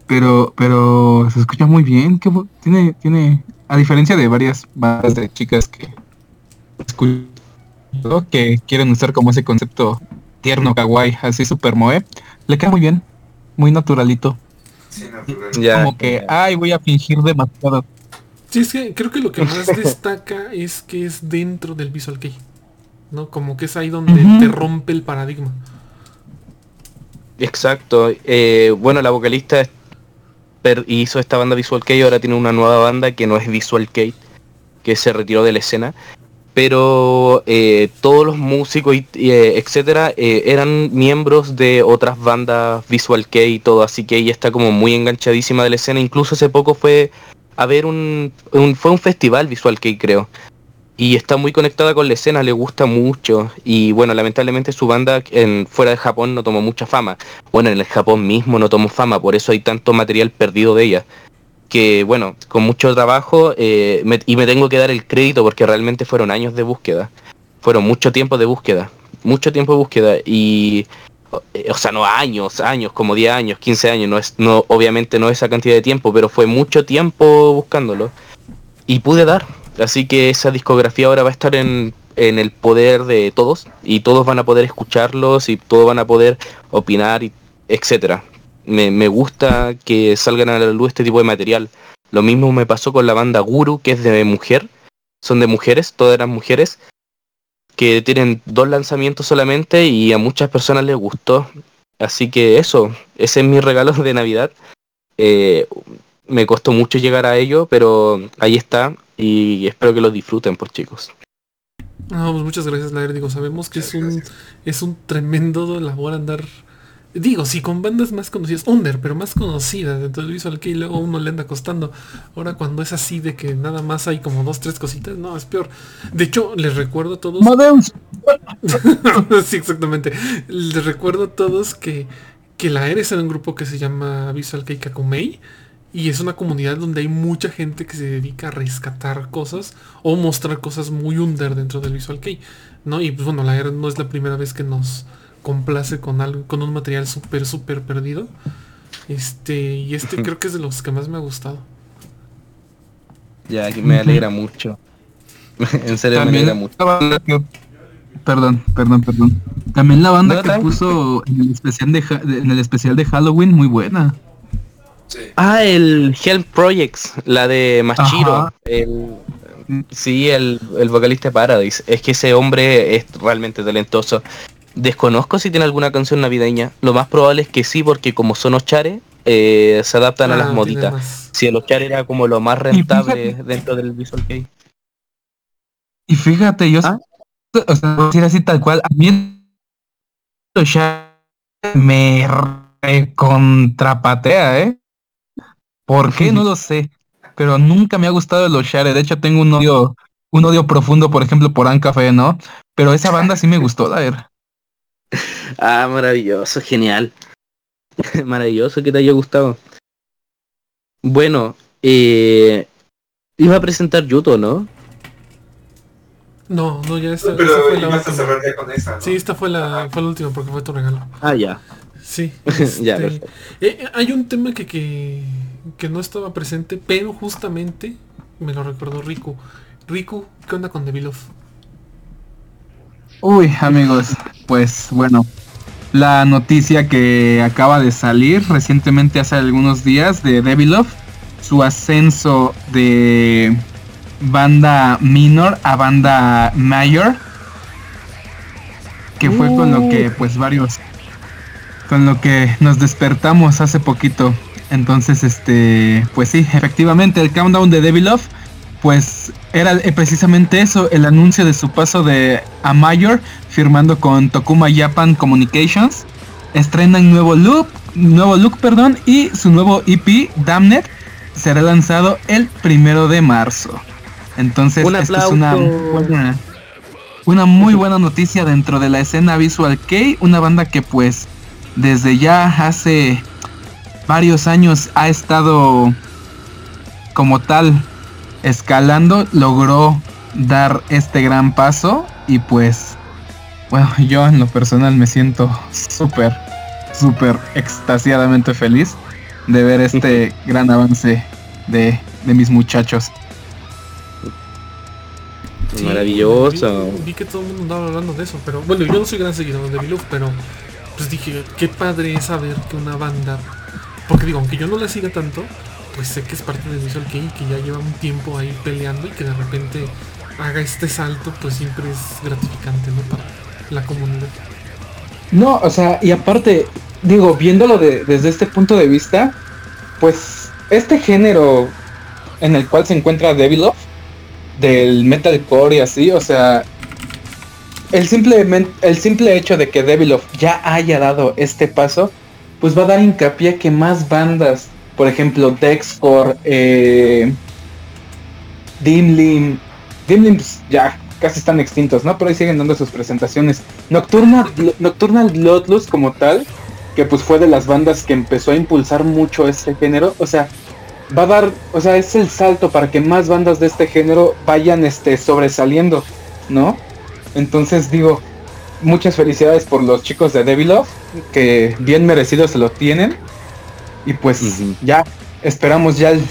Pero, pero se escucha muy bien. qué bu- tiene, tiene, a diferencia de varias bandas de chicas que escucho que quieren usar como ese concepto tierno, kawaii, así super moe, le queda muy bien, muy naturalito. Sí, natural. ya. como que, ay, voy a fingir demasiado. Sí, es que creo que lo que más destaca es que es dentro del Visual Kei. ¿No? Como que es ahí donde te rompe el paradigma. Exacto. Eh, bueno, la vocalista hizo esta banda Visual Kei, ahora tiene una nueva banda que no es Visual Kei, que se retiró de la escena. Pero eh, todos los músicos, y, eh, etcétera, eran miembros de otras bandas Visual Kei y todo, así que ella está como muy enganchadísima de la escena. Incluso hace poco fue a ver un, un- fue un festival Visual Kei, creo. Y está muy conectada con la escena, le gusta mucho. Y bueno, lamentablemente su banda en, fuera de Japón no tomó mucha fama. Bueno, en el Japón mismo no tomó fama, por eso hay tanto material perdido de ella. Que bueno, con mucho trabajo, eh, me- y me tengo que dar el crédito porque realmente fueron años de búsqueda. Fueron mucho tiempo de búsqueda. Mucho tiempo de búsqueda. Y, o sea, no años, años, como 10 años, 15 años. No es, no, obviamente no esa cantidad de tiempo, pero fue mucho tiempo buscándolo. Y pude dar. Así que esa discografía ahora va a estar en, en el poder de todos. Y todos van a poder escucharlos y todos van a poder opinar, y etcétera me, me gusta que salgan a la luz este tipo de material. Lo mismo me pasó con la banda Guru, que es de mujer. Son de mujeres, todas eran mujeres. Que tienen dos lanzamientos solamente y a muchas personas les gustó. Así que eso, ese es mi regalo de Navidad. Eh, me costó mucho llegar a ello, pero ahí está y espero que lo disfruten por chicos. No, pues muchas gracias, Laer. Digo, sabemos que es un, es un tremendo labor andar. Digo, sí, con bandas más conocidas, under, pero más conocidas dentro del Visual Kei, luego uno le anda costando. Ahora cuando es así de que nada más hay como dos, tres cositas, no, es peor. De hecho, les recuerdo a todos. Sí, exactamente. Les recuerdo a todos que, que la Eres era un grupo que se llama Visual Kei Kakumei. Y es una comunidad donde hay mucha gente que se dedica a rescatar cosas o mostrar cosas muy under dentro del Visual Kei. ¿no? Y pues bueno, la Eres no es la primera vez que nos complace con algo, con un material súper, súper perdido. Este, y este creo que es de los que más me ha gustado. Ya, me alegra mucho. en serio me alegra mucho. que... Perdón, perdón, perdón. También la banda No, que puso en el especial de, Ja- de- en el especial de Halloween, muy buena. Sí. Ah, el Help Projects, la de Machiro. El, sí, el, el vocalista de Paradise. Es que ese hombre es realmente talentoso. Desconozco si tiene alguna canción navideña. Lo más probable es que sí, porque como son Ochare, eh, se adaptan a Ah, las tiene moditas. Si el Ochare era como lo más rentable fíjate- dentro del Visual Kei. Y fíjate, yo ¿Ah? o sea, voy a decir así tal cual, a mí el Share me contrapatea, ¿eh? ¿Por qué? No lo sé. Pero nunca me ha gustado el Oshare. De hecho, tengo un odio, un odio profundo, por ejemplo, por Café, ¿no? Pero esa banda sí me gustó, la ver. Ah, maravilloso, genial. maravilloso que te haya gustado. Bueno, eh, iba a presentar Yuto, ¿no? No, no, ya esta, esta Pero fue la ibas a última. cerrar ya con esa, ¿no? Sí, esta fue la, fue la última porque fue tu regalo. Ah, ya. Sí. Ya, este, eh, hay un tema que, que, que no estaba presente, pero justamente me lo recordó Riku. Riku, ¿qué onda con Devilov? Uy, amigos, pues bueno, la noticia que acaba de salir recientemente hace algunos días de Devilov, su ascenso de banda minor a banda mayor, que fue con lo que pues varios, con lo que nos despertamos hace poquito. Entonces, este, pues sí, efectivamente el countdown de Devilov pues era precisamente eso, el anuncio de su paso de a Mayor, firmando con Tokuma Japan Communications. Estrenan nuevo look, nuevo look, perdón, y su nuevo EP, Damned, será lanzado el primero de marzo. Entonces, esta es una aplauso. muy buena, una muy buena noticia dentro de la escena Visual Kei, una banda que pues desde ya hace varios años ha estado como tal escalando, logró dar este gran paso y pues, bueno, yo en lo personal me siento súper, súper extasiadamente feliz de ver este gran avance de, de mis muchachos. Sí, Maravilloso. Vi, vi que todo el mundo andaba hablando de eso, pero bueno, yo no soy gran seguidor de Devilov, pero pues dije, qué padre es saber que una banda, porque digo, aunque yo no la siga tanto, pues sé que es parte de Visual Kei, que ya lleva un tiempo ahí peleando y que de repente haga este salto, pues siempre es gratificante, ¿no? Para la comunidad. No, o sea, y aparte, digo, viéndolo de- desde este punto de vista, pues este género en el cual se encuentra Devilov, del metalcore y así, o sea, el simple, men- el simple hecho de que Devilov ya haya dado este paso, pues va a dar hincapié a que más bandas, por ejemplo, Dexcore, eh, Dimlim, Dimlim pues, ya casi están extintos, ¿no? Pero ahí siguen dando sus presentaciones. Nocturna, Nocturnal Bloodlust como tal, que pues fue de las bandas que empezó a impulsar mucho este género, o sea, va a dar, o sea, es el salto para que más bandas de este género vayan este sobresaliendo, ¿no? Entonces digo, muchas felicidades por los chicos de Devilov, que bien merecido se lo tienen. Y pues ya esperamos ya el,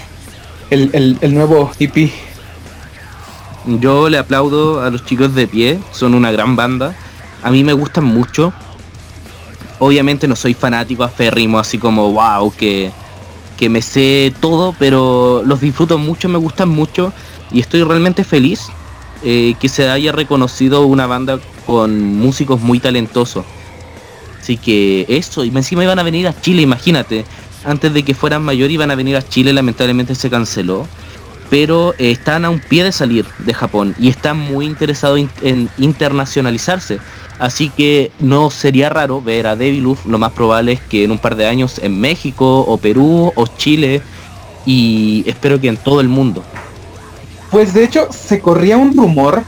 el, el- el nuevo EP. Yo le aplaudo a los chicos de pie, son una gran banda. A mí me gustan mucho. Obviamente no soy fanático aférrimo, así como wow, que, que me sé todo, pero los disfruto mucho, me gustan mucho y estoy realmente feliz eh, que se haya reconocido una banda con músicos muy talentosos. Así que eso, y encima iban a venir a Chile, imagínate. Antes de que fueran mayor iban a venir a Chile, lamentablemente se canceló pero eh, están a un pie de salir de Japón y están muy interesados in- en internacionalizarse. Así que no sería raro ver a Deviluf, lo más probable es que en un par de años en México o Perú o Chile y espero que en todo el mundo. Pues de hecho se corría un rumor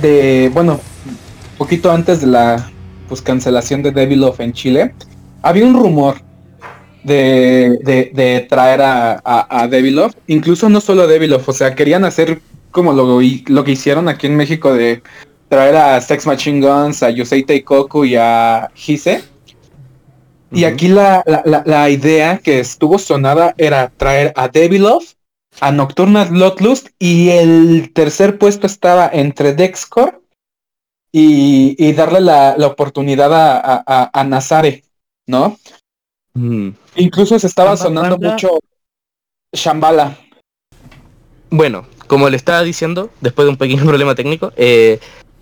de, bueno, poquito antes de la pues cancelación de Devilov en Chile, había un rumor de, de, de traer a, a, a Devilov, incluso no solo a Devilov, o sea, querían hacer como lo, lo que hicieron aquí en México de traer a Sex Machine Guns, a Yusei Teikoku y a Hise. Y aquí la, la, la, la idea que estuvo sonada era traer a Devilov a Nocturnal Bloodlust y el tercer puesto estaba entre Dexcore y, y darle la, la oportunidad a, a, a- Nazare, ¿no? Mm. Incluso se estaba sonando mucho Shambhala. Bueno, como le estaba diciendo, después de un pequeño problema técnico, eh,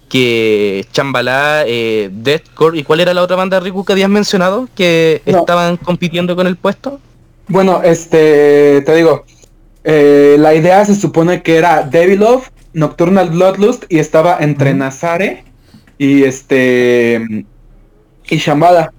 que Chambalá, eh, Deathcore, ¿y cuál era la otra banda Riku que habías mencionado? Que No. estaban compitiendo con el puesto. Bueno, este, te digo, eh, la idea se supone que era Devilov, Nocturnal Bloodlust y estaba entre Nazare y este y Shambhala.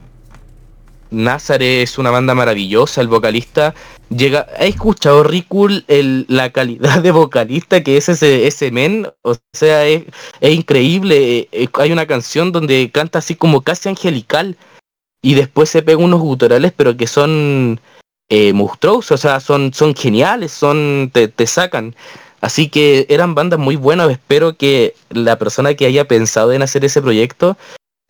Nazare es una banda maravillosa, el vocalista llega... ¿Has escuchado Riku el, la calidad de vocalista que es ese, ese men? O sea, es, es increíble. eh, eh, hay una canción donde canta así como casi angelical y después se pega unos guturales pero que son eh, o sea, son, son geniales, son te, te sacan. Así que eran bandas muy buenas, espero que la persona que haya pensado en hacer ese proyecto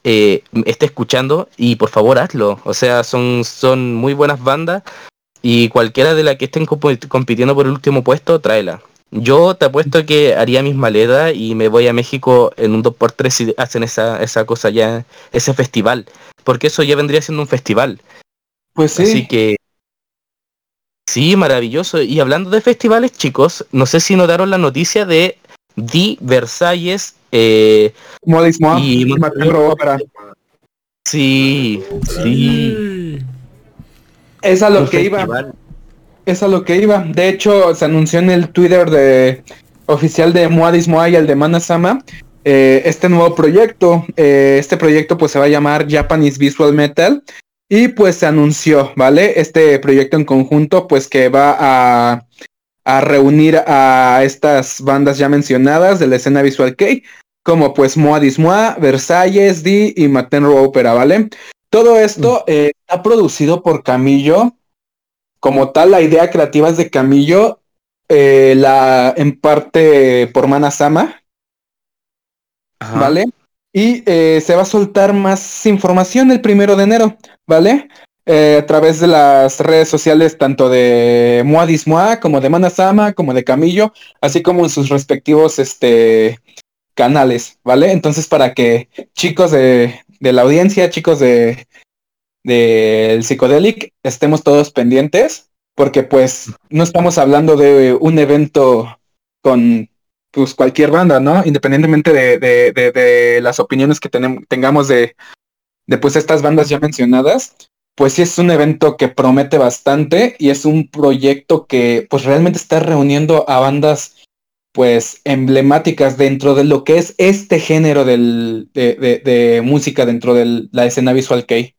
eh, esté escuchando y por favor hazlo. O sea, son, son muy buenas bandas y cualquiera de las que estén compitiendo por el último puesto, tráela. Yo te apuesto que haría mis maletas y me voy a México en un 2x3 si hacen esa, esa cosa ya, ese festival. Porque eso ya vendría siendo un festival. Pues sí. Así que... Sí, maravilloso. Y hablando de festivales, chicos, no sé si notaron la noticia de The Versalles. eh, Modis Moab y- y Ópera. sí, sí. Es a lo que iba. festival. Es a lo que iba. De hecho, se anunció en el Twitter de oficial de Moadis Moa y el de Manasama eh, este nuevo proyecto. Eh, este proyecto pues se va a llamar Japanese Visual Metal y pues se anunció, ¿vale? Este proyecto en conjunto pues que va a, a reunir a estas bandas ya mencionadas de la escena Visual Kei como pues Moa, Versalles, D y Matenro Opera, ¿vale? Todo esto eh, está producido por Camillo, como tal, la idea creativa es de Camillo, eh, la en parte por Manasama, Ajá. ¿vale? Y eh, se va a soltar más información el primero de enero, ¿vale? Eh, a través de las redes sociales tanto de Moa como de Manasama como de Camillo, así como en sus respectivos este canales, ¿vale? Entonces para que chicos de, de la audiencia, chicos de del Psicodelic, estemos todos pendientes, porque pues no estamos hablando de un evento con pues cualquier banda, ¿no? Independientemente de, de, de, de las opiniones que tenem- tengamos de, de pues estas bandas ya mencionadas, pues sí es un evento que promete bastante y es un proyecto que pues realmente está reuniendo a bandas pues emblemáticas dentro de lo que es este género del, de, de, de música dentro de la escena visual kei.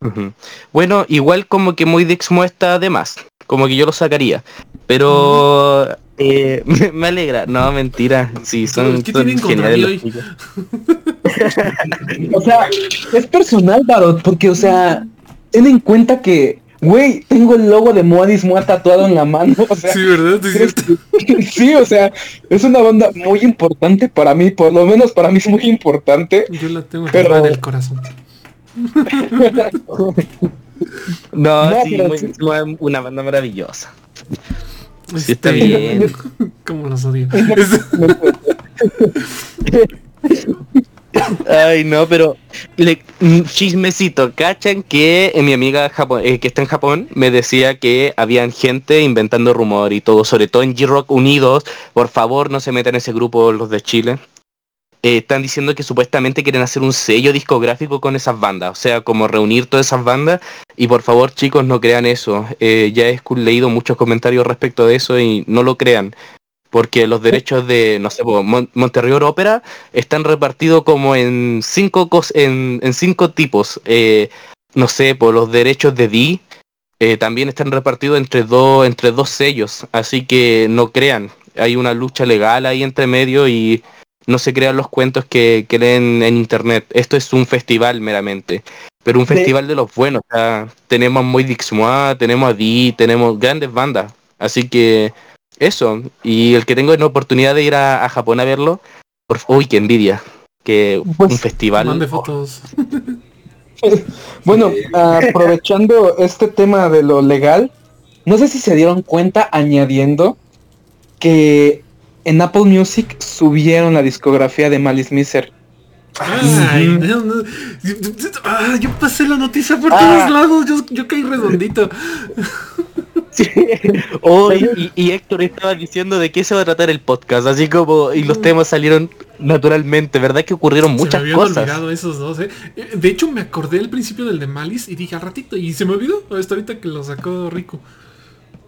Ujú. Bueno, igual como que muy Dixmo está de más, como que yo lo sacaría, pero eh, me, me alegra, no, mentira, sí, son, ¿Qué son tienen contra geniales mí los hoy? O sea, es personal, Barot, porque, o sea, ten en cuenta que, güey, tengo el logo de Moadis Moa tatuado en la mano. O sea, Sí, ¿verdad? Sí, ¿crees cierto. que- sí, o sea, es una banda muy importante para mí, por lo menos para mí es muy importante. Yo la tengo Pero- en el corazón. No, No, sí, muy es una banda maravillosa. Sí, Está bien. Como los odio. Ay, no, pero le, chismecito, ¿cachan que eh, mi amiga Japo- eh, que está en Japón me decía que habían gente inventando rumor y todo, sobre todo en G-Rock Unidos, por favor no se metan en ese grupo los de Chile. Eh, están diciendo que supuestamente quieren hacer un sello discográfico con esas bandas, o sea, como reunir todas esas bandas y por favor chicos no crean eso. Ya he leído muchos comentarios respecto de eso y no lo crean. Porque los derechos de, no sé, po, Mon- Monterrey Ópera están repartidos como en cinco cos en, en cinco tipos. Eh, no sé, por los derechos de Di eh, también están repartidos entre dos entre dos sellos. Así que no crean. Hay una lucha legal ahí entre medio y no se crean los cuentos que, que leen en internet. Esto es un festival meramente. Pero un festival de los buenos. o sea, tenemos a Moy Dixmois, tenemos a Di, tenemos grandes bandas. Así que eso. Y el que tenga la oportunidad de ir a, a Japón a verlo, por, uy, qué envidia. Que Pues, un festival. Mande fotos. Bueno, aprovechando este tema de lo legal, no sé si se dieron cuenta añadiendo que en Apple Music subieron la discografía de Malice Miser. Ay, no, no. Ah, yo pasé la noticia por todos lados, yo, yo caí redondito. Oh, y, y Héctor estaba diciendo de qué se va a tratar el podcast, así como, y los temas salieron naturalmente, ¿verdad? Que ocurrieron se me muchas habían cosas. olvidado esos dos, ¿eh? Eh, De hecho, me acordé al principio del de Malice y dije al ratito, y se me olvidó hasta ahorita que lo sacó Rico.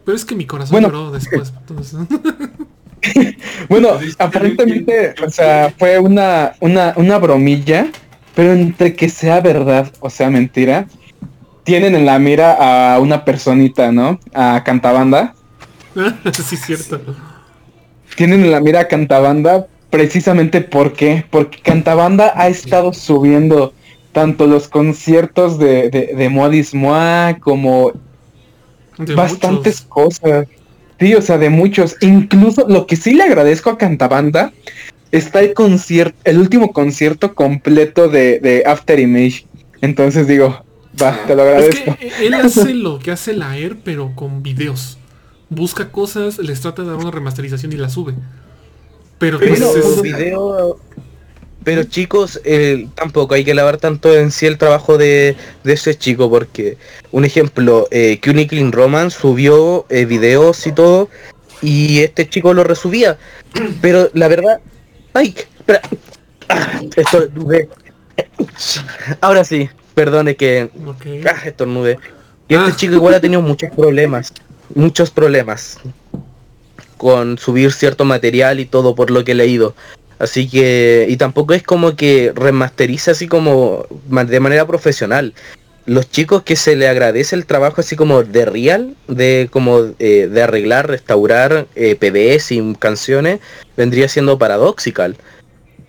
Pero es que mi corazón Bueno. lloró después. entonces- Bueno, aparentemente, o sea, fue una, una, una bromilla, pero entre que sea verdad o sea mentira, tienen en la mira a una personita, ¿no? A Cantabanda. sí, es cierto. Tienen en la mira a Cantabanda precisamente ¿por qué? Porque Cantabanda ha estado subiendo tanto los conciertos de, de, de Modis Moa como De bastantes muchos. cosas. Sí, o sea, de muchos. Incluso lo que sí le agradezco a Cantabanda está el concierto, el último concierto completo de, de After Image. Entonces digo, va, te lo Es agradezco. que él hace lo que hace la Air, pero con videos. Busca cosas, les trata de dar una remasterización y la sube. Pero pues Pero, es- un video- pero chicos, eh, tampoco hay que lavar tanto en sí el trabajo de, de ese chico, porque, un ejemplo, eh, Clean Roman subió eh, videos y todo, y este chico lo resubía. Pero la verdad, ay, espera, Ah, estornudé. Ahora sí, perdone que ah, estornudé. Y este Ah. chico igual ha tenido muchos problemas, muchos problemas con subir cierto material y todo por lo que he leído. Así que, y tampoco es como que remasteriza así como de manera profesional. Los chicos que se le agradece el trabajo así como de real, de como eh, de arreglar, restaurar eh, PBS y canciones, vendría siendo Paradoxical.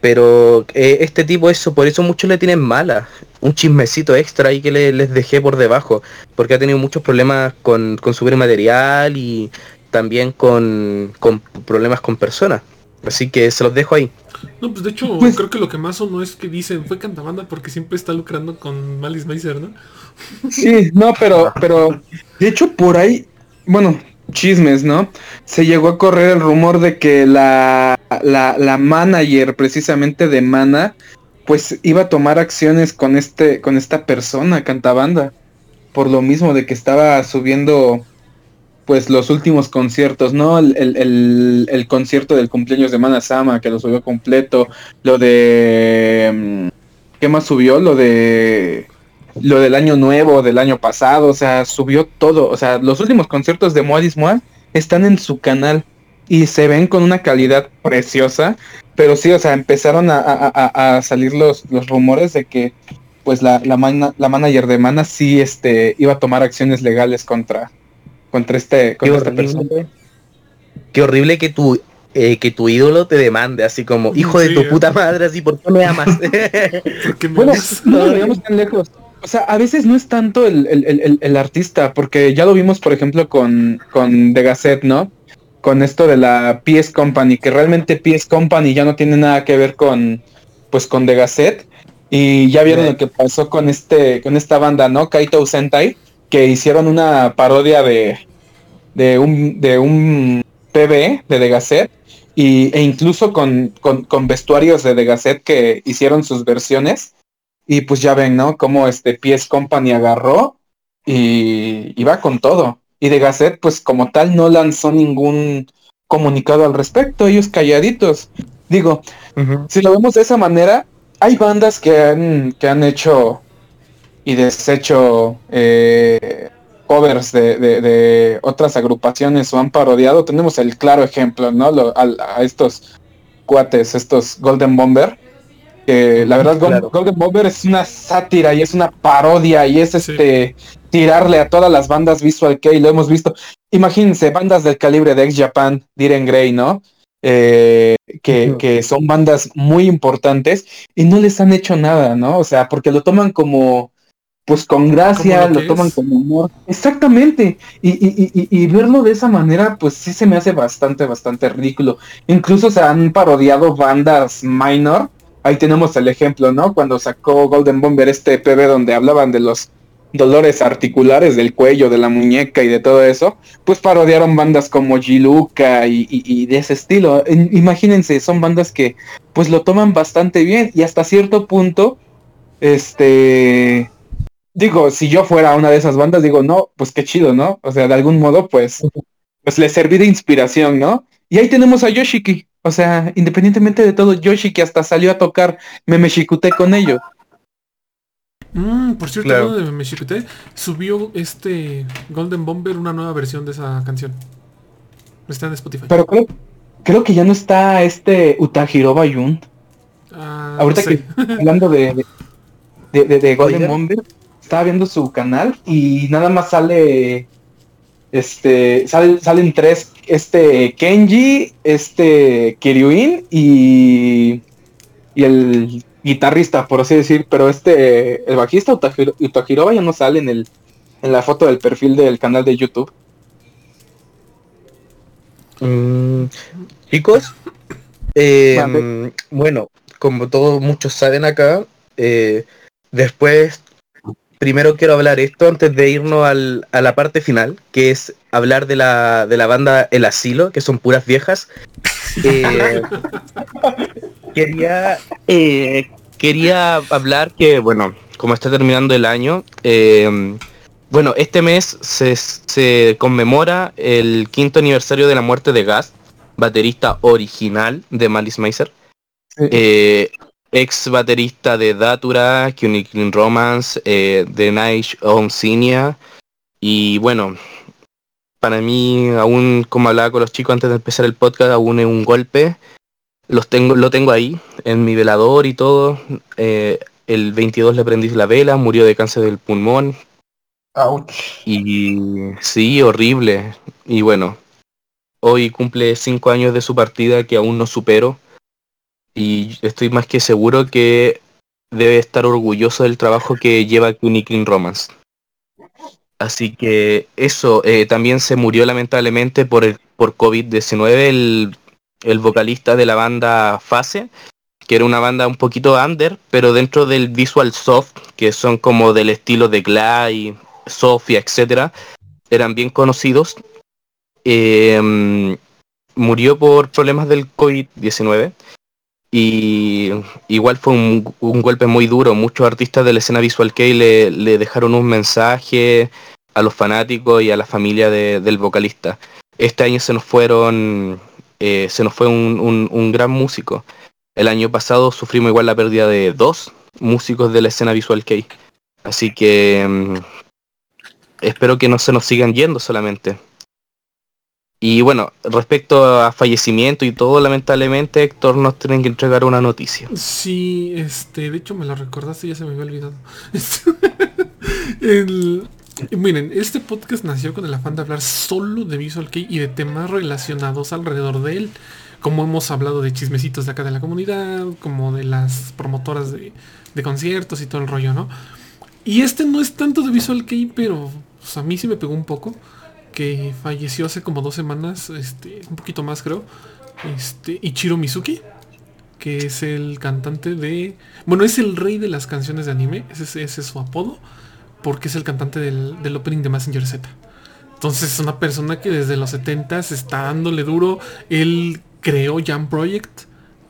Pero eh, este tipo eso, por eso muchos le tienen mala. Un chismecito extra ahí que le- les dejé por debajo. Porque ha tenido muchos problemas con, con subir material y también con, con problemas con personas. Así que se los dejo ahí. No, pues de hecho, Pues- creo que lo que más sonó es que dicen fue Cantabanda porque siempre está lucrando con Malice Miser, ¿no? Sí, no, pero, pero, de hecho por ahí, bueno, chismes, ¿no? Se llegó a correr el rumor de que la, la, la manager precisamente de Mana, pues iba a tomar acciones con este, con esta persona, Cantabanda. Por lo mismo de que estaba subiendo pues los últimos conciertos, ¿no? El, el- el- el concierto del cumpleaños de Mana Sama, que lo subió completo. Lo de. mm, ¿Qué más subió? Lo de. Lo del año nuevo, del año pasado. O sea, subió todo. O sea, los últimos conciertos de Moadis Moa están en su canal. Y se ven con una calidad preciosa. Pero sí, o sea, empezaron a, a- a- a salir los, los rumores de que pues la, la, mana- la manager de Mana sí este, iba a tomar acciones legales contra, contra este contra esta persona. horrible, qué horrible que tu, eh, que tu ídolo te demande, así como, hijo de tu eh. puta madre, así, ¿por qué me amas? Porque me Bueno, amas. no lo veamos tan lejos. O sea, a veces no es tanto el, el- el- el- el artista, porque ya lo vimos, por ejemplo, con, con The Gazette, ¿no? Con esto de la PS Company, que realmente PS Company ya no tiene nada que ver con, pues, con The Gazette. Y ya vieron Sí. lo que pasó con este, con esta banda, ¿no? Kaito Sentai, que hicieron una parodia de, de un, de un PB de The Gazette. Y, e incluso con, con, con vestuarios de The Gazette que hicieron sus versiones. Y pues ya ven, ¿no? Cómo este PS Company agarró y iba con todo. Y de Gazette, pues como tal, no lanzó ningún comunicado al respecto, ellos calladitos. Digo, si lo vemos de esa manera, hay bandas que han, que han hecho y deshecho eh, covers de, de- de otras agrupaciones o han parodiado. Tenemos el claro ejemplo, ¿no? Lo- al- a estos cuates, estos Golden Bomber. Que la verdad Claro. Golden Bomber es una sátira y es una parodia y es Sí. este tirarle a todas las bandas Visual Kei, lo hemos visto. Imagínense, bandas del calibre de Ex Japan, Diren Grey, ¿no? Eh, que, que son bandas muy importantes y no les han hecho nada, ¿no? O sea, porque lo toman como, pues con gracia, lo toman como humor. Exactamente. Y, y, y, y- y verlo de esa manera, pues sí se me hace bastante, bastante ridículo. Incluso se han parodiado bandas minor. Ahí tenemos el ejemplo, ¿no? Cuando sacó Golden Bomber este PB donde hablaban de los dolores articulares del cuello, de la muñeca y de todo eso, pues parodiaron bandas como Giluca y, y- de ese estilo. En- Imagínense, son bandas que pues lo toman bastante bien y hasta cierto punto, este, digo, si yo fuera una de esas bandas, digo, no, pues qué chido, ¿no? O sea, de algún modo, pues, pues le serví de inspiración, ¿no? Y ahí tenemos a Yoshiki. O sea, independientemente de todo, Yoshiki hasta salió a tocar Meme Shikute con ellos. Mm, por cierto, Claro. de Meshikute, subió este Golden Bomber una nueva versión de esa canción. Está en Spotify. Pero creo, creo que ya no está este Utahiro Bayun. Ah, no Ahorita sé. que hablando de, de, de- de Golden. Bomber, estaba viendo su canal y nada más sale este sal- salen tres este Kenji, este Kiryuin y y el guitarrista, por así decir, pero este el bajista Utahiro ya no sale en el en la foto del perfil del canal de YouTube. Mm, chicos, eh, mm, bueno, como todos muchos saben acá, eh, después, primero quiero hablar esto antes de irnos al- a la parte final, que es hablar de la, de la banda El Asilo, que son puras viejas. Eh, quería, eh, quería hablar que, bueno, como está terminando el año, eh, bueno, este mes se, se conmemora el quinto aniversario de la muerte de Gas, baterista original de Malice Miser, eh, ex baterista de Datura, Unicorn Romance, eh, The Night on Cinia, y bueno, para mí, aún como hablaba con los chicos antes de empezar el podcast, aún es un golpe. Los tengo, lo tengo ahí, en mi velador y todo. Eh, el 22 le prendí la vela, murió de cáncer del pulmón, y sí, horrible. Y bueno, hoy cumple cinco años de su partida que aún no supero. Y estoy más que seguro que debe estar orgulloso del trabajo que lleva Unicorn Romance. Así que eso, eh, también se murió lamentablemente por, el, por COVID-19 el, el vocalista de la banda Fase, que era una banda un poquito under, pero dentro del visual soft, que son como del estilo de Glide, Sofia, etcétera, eran bien conocidos. Eh, murió por problemas del COVID-19 y igual fue un, un golpe muy duro. Muchos artistas de la escena Visual Kei le, le dejaron un mensaje a los fanáticos y a la familia de- del vocalista. Este año se nos fueron, eh, se nos fue un, un- gran músico. El año pasado sufrimos igual la pérdida de dos músicos de la escena Visual Kei. Así que mm, espero que no se nos sigan yendo solamente. Y bueno, respecto a fallecimiento y todo, lamentablemente Héctor nos tiene que entregar una noticia. Sí, este, de hecho me lo recordaste, ya se me había olvidado. El- miren, este podcast nació con el afán de hablar solo de Visual Kei y de temas relacionados alrededor de él. Como hemos hablado de chismecitos de acá de la comunidad, como de las promotoras de, de conciertos y todo el rollo, ¿no? Y este no es tanto de Visual Kei, pero pues, a mí sí me pegó un poco. Que falleció hace como dos semanas, este, un poquito más creo. Este, Ichiro Mizuki que es el cantante de... Bueno, es el rey de las canciones de anime, ese, es- su apodo, porque es el cantante del, del opening de Messenger Z. Entonces es una persona que desde los 70 está dándole duro, él creó Jam Project,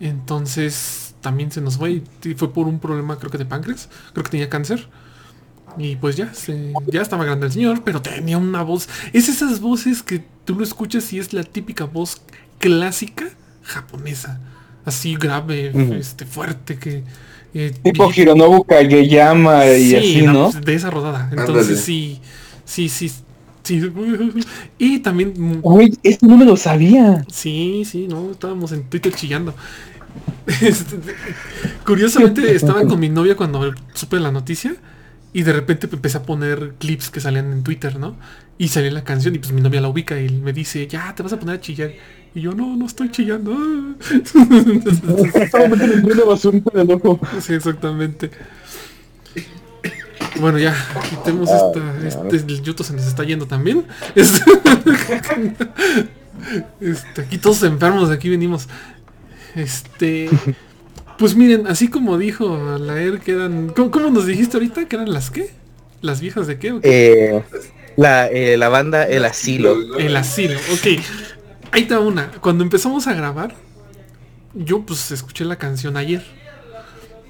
entonces también se nos fue, y fue por un problema creo que de páncreas, creo que tenía cáncer. Y pues ya, se- ya estaba grande el señor, pero tenía una voz. Es esas voces que tú lo escuchas y es la típica voz clásica japonesa. Así grave, este, fuerte, que... eh, Tipo y- Hironobu Kageyama y sí, así, ¿no? De esa rodada. Ándale. Entonces sí, sí, sí, sí. Y también... Uy, esto no me lo sabía. Sí, sí, no, estábamos en Twitter chillando. Este, Curiosamente estaba con mi novia cuando supe la noticia y de repente empecé a poner clips que salían en Twitter, ¿no? Y salía la canción y pues mi novia la ubica y me dice, ya, te vas a poner a chillar. Y yo, no, no estoy chillando. Una basurita ojo. sí, exactamente. Bueno, ya, quitemos esta, este, el yuto se nos está yendo también. Este, este, aquí todos enfermos, de aquí venimos. Este, pues miren, así como dijo Laer que eran, ¿cómo, cómo nos dijiste ahorita? ¿Que eran las qué? ¿Las viejas de qué? o qué? Eh, la, eh, la banda El Asilo. El asilo, ok. Ahí está una. Cuando empezamos a grabar, yo pues escuché la canción ayer.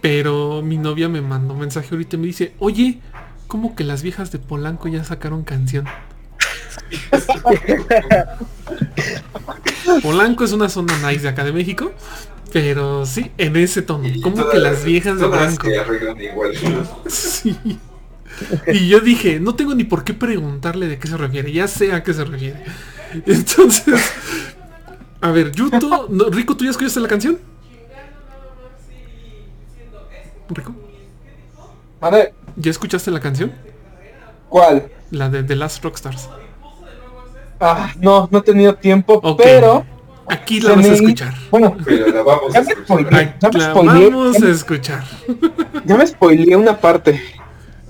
Pero mi novia me mandó un mensaje ahorita y me dice, oye, ¿cómo que las viejas de Polanco ya sacaron canción? Polanco es una zona nice de acá de México. Pero sí, en ese tono. Y ¿Cómo todas- que las viejas de arreglan igual. ¿no? Sí. Y yo dije, no tengo ni por qué preguntarle de qué se refiere, ya sé a qué se refiere. Entonces, a ver, Yuto, no, Rico, ¿tú ya escuchaste la canción? Rico, Madre, ¿ya escuchaste la canción? ¿cuál? La de The Last Rockstars. Ah, no, no he tenido tiempo, pero... Aquí la vas a escuchar. Bueno, Pero la vamos a Ya me escuchar. spoileé. Ya me spoileé. vamos a escuchar. ya me spoileé una parte.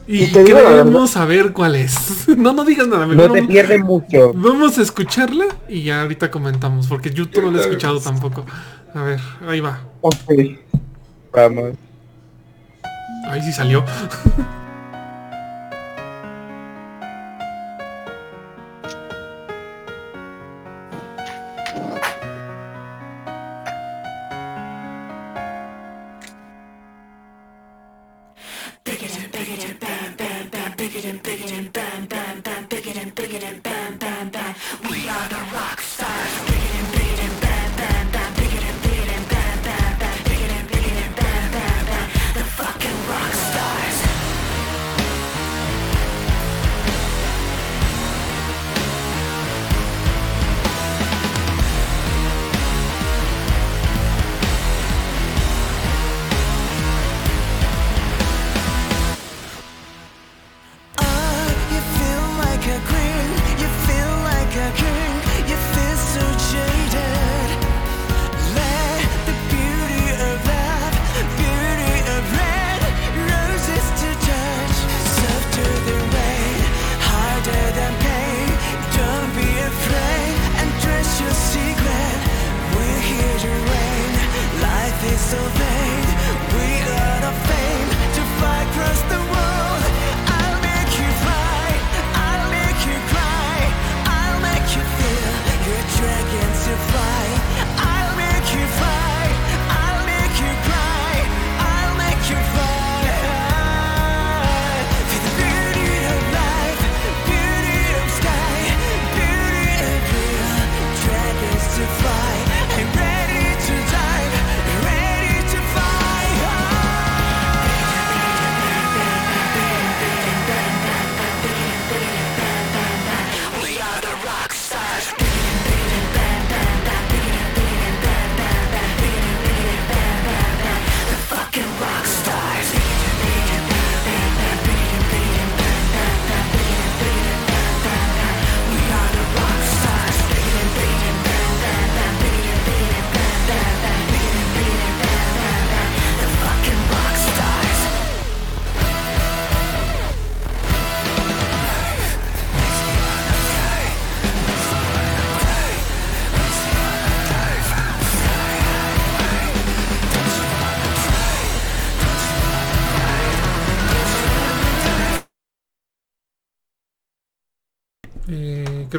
Y, te queremos saber cuál es. No, no digas nada, No mejor te vamos- pierdes mucho. Vamos a escucharla y ya ahorita comentamos, porque Yuto no la he escuchado tampoco. A ver, ahí va. Ok. Vamos. Ahí sí salió.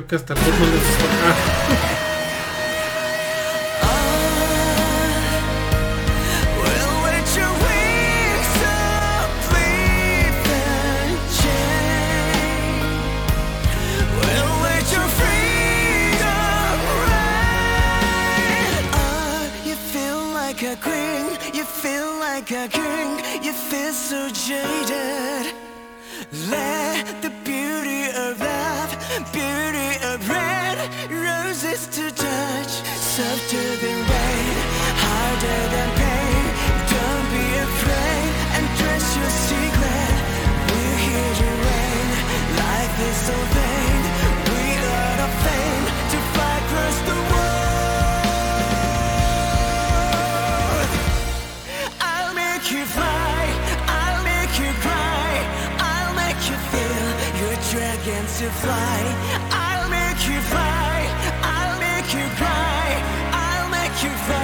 que hasta el bot I'll make you fly, I'll make you cry, I'll make you fly.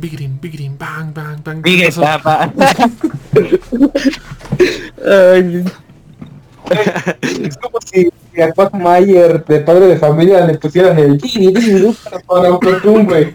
Bigrim, bang, bang, bang. Big Eso- etapa. Ay, Es como si si a Pat Mayer de padre de familia le pusieran el para güey.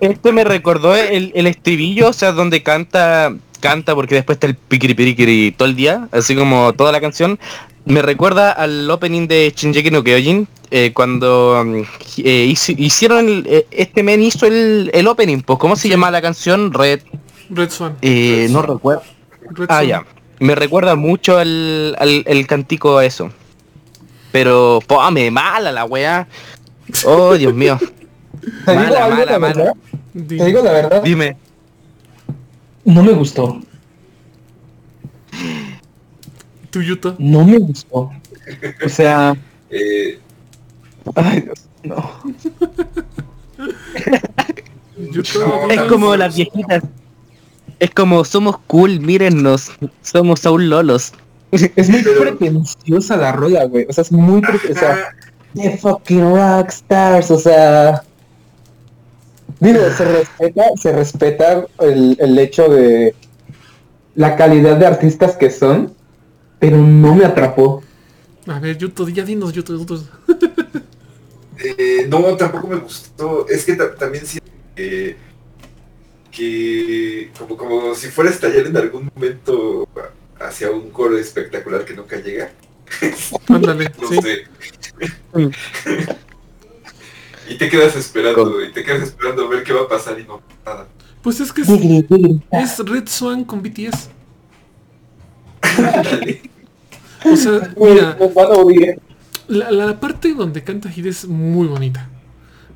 Esto me recordó el, el estribillo, o sea, donde canta, canta porque después está el piquiri todo el día, así como toda la canción. Me recuerda al opening de Shinjeki no Kyojin, eh, cuando mm, eh, hici- hicieron, el- eh, este men hizo el, el opening, pues, ¿cómo se llama la canción? Red, Red Swan. eh, no recuerdo. Red Ah, Swan. ya. Me recuerda mucho al, al- el cantico a eso. Pero, me mala la weá. Oh, Dios mío. Te digo Mala, algo, mala, la mala. verdad. Te digo la verdad. Dime. No me gustó. ¿Tú, Yuta? No me gustó. O sea, Eh, ay Dios, no. Es como las viejitas. Es como somos cool, mírennos. Somos aún lolos. Es muy Pero- pretenciosa la rola, güey. O sea, es muy pre- o sea, ajá, The fucking rockstars, o sea. Digo, se respeta, se respeta el, el hecho de la calidad de artistas que son, pero no me atrapó. A ver, Yuta, ya dinos, Yuta. Yuta. Eh, no, tampoco me gustó. Es que ta- también siento que, que como, como si fuera a estallar en algún momento hacia un coro espectacular que nunca llega. Ándale, No sí. sé. y te quedas esperando, y te quedas esperando a ver qué va a pasar y no nada. Pues es que es, es Red Swan con BTS. Dale. O sea, Güey, mira, la, la parte donde canta Hide es muy bonita.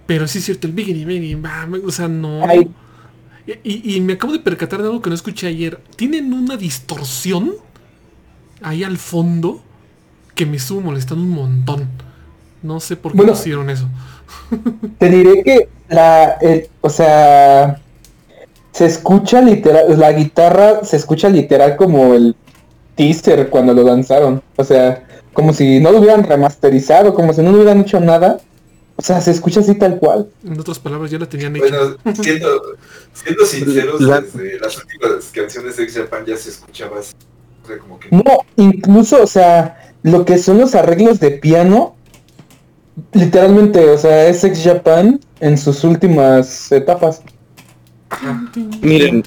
Pero sí es cierto, el Biggity, bam, o sea, no. Y, y me acabo de percatar de algo que no escuché ayer. Tienen una distorsión ahí al fondo que me estuvo molestando un montón. No sé por qué Bueno. hicieron eso. Te diré que la, el- o sea, se escucha literal, la guitarra se escucha literal como el teaser cuando lo lanzaron. O sea, como si no lo hubieran remasterizado, como si no lo hubieran hecho nada. O sea, se escucha así tal cual. En otras palabras, ya la tenían hecha. Bueno, siendo, siendo sinceros, La- desde las últimas canciones de X Japan ya se escuchaba así. O sea, como que No, incluso, o sea, lo que son los arreglos de piano, literalmente, o sea, es Ex Japan en sus últimas etapas. Miren.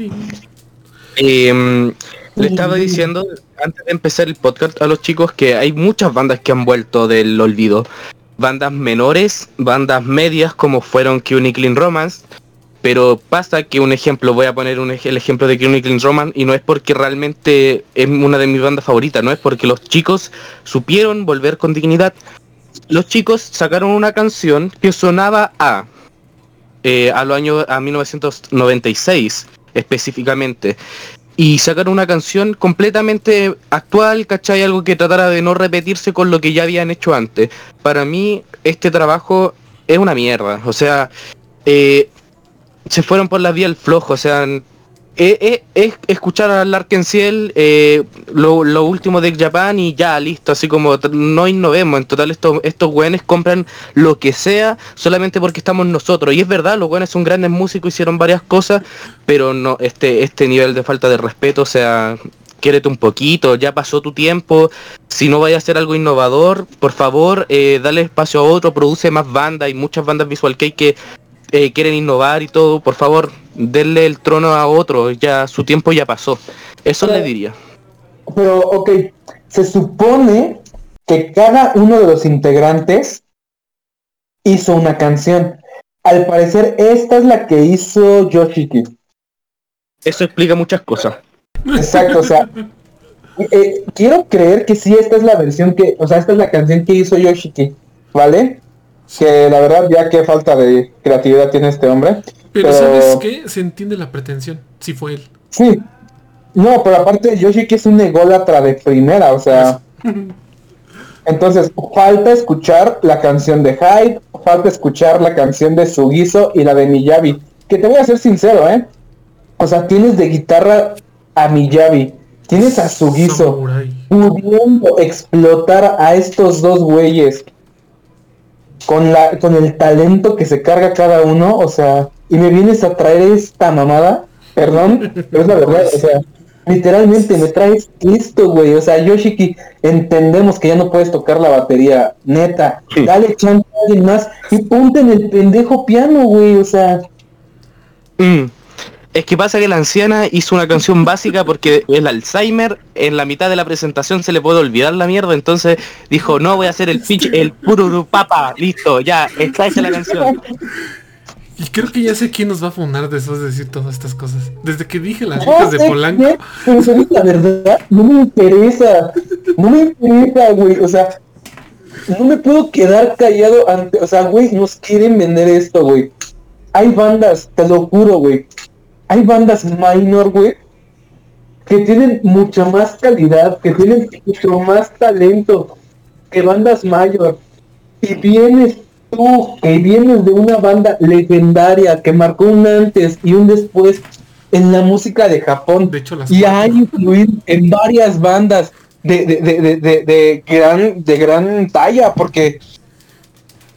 Eh, le estaba diciendo antes de empezar el podcast a los chicos que hay muchas bandas que han vuelto del olvido. Bandas menores, bandas medias como fueron Clean Romance. Pero pasa que un ejemplo, voy a poner un ej- el ejemplo de Clean Romance y no es porque realmente es una de mis bandas favoritas, no es porque los chicos supieron volver con dignidad. Los chicos sacaron una canción que sonaba a eh, a los años a 1996 específicamente y sacaron una canción completamente actual, ¿cachai? Algo que tratara de no repetirse con lo que ya habían hecho antes. Para mí, este trabajo es una mierda. O sea, eh, se fueron por la vía del flojo. O sea, eh, eh, es escuchar a Larkensiel eh, lo, último de Japan y ya, listo. Así como no innovemos. En total, estos, estos güeyes compran lo que sea solamente porque estamos nosotros. Y es verdad, los güeyes son grandes músicos, hicieron varias cosas, pero no este este nivel de falta de respeto, o sea, quiérete un poquito, ya pasó tu tiempo, si no vaya a hacer algo innovador, por favor, eh, dale espacio a otro, produce más bandas, hay muchas bandas Visual Kei que eh, quieren innovar y todo, por favor, denle el trono a otro, ya su tiempo ya pasó. Eso le diría. Pero, ok, se supone que cada uno de los integrantes hizo una canción. Al parecer, esta es la que hizo Yoshiki. Eso explica muchas cosas. Exacto, o sea, eh, quiero creer que sí, esta es la versión que, o sea, esta es la canción que hizo Yoshiki, ¿vale? Que la verdad ya qué falta de creatividad tiene este hombre. Pero Pero- ¿sabes qué? Se entiende la pretensión. Si fue él. Sí. No, pero aparte Yoshiki es un ególatra de primera, o sea. Entonces, falta escuchar la canción de Hyde, falta escuchar la canción de Sugiso y la de Miyabi. Que te voy a ser sincero, ¿eh? O sea, tienes de guitarra a Miyabi, tienes a Sugiso, pudiendo explotar a estos dos güeyes. Con la con el talento que se carga cada uno, o sea, y me vienes a traer esta mamada, perdón, pero es la verdad, o sea, literalmente me traes esto, güey, o sea, Yoshiki, entendemos que ya no puedes tocar la batería, neta, Sí. dale chance a alguien más y ponte en el pendejo piano, güey, o sea, Mm. Es que pasa que la anciana hizo una canción básica porque el Alzheimer en la mitad de la presentación se le puede olvidar la mierda, entonces dijo, no voy a hacer el pitch, el pururu papa, listo, ya, está hecha la canción. Y creo que ya sé quién nos va a fundar después de decir todas estas cosas. Desde que dije las No hijas de sé Polanco. qué, pero ¿sabes la verdad, no me interesa. No me interesa, güey. O sea, no me puedo quedar callado ante. O sea, güey, nos quieren vender esto, güey. Hay bandas, te lo juro, güey. Hay bandas minor, güey, que tienen mucha más calidad, que tienen mucho más talento que bandas mayor. Y vienes tú, que vienes de una banda legendaria que marcó un antes y un después en la música de Japón De hecho, las y cuatro. ha influido en varias bandas de, de, de, de, de- de gran, de gran talla, porque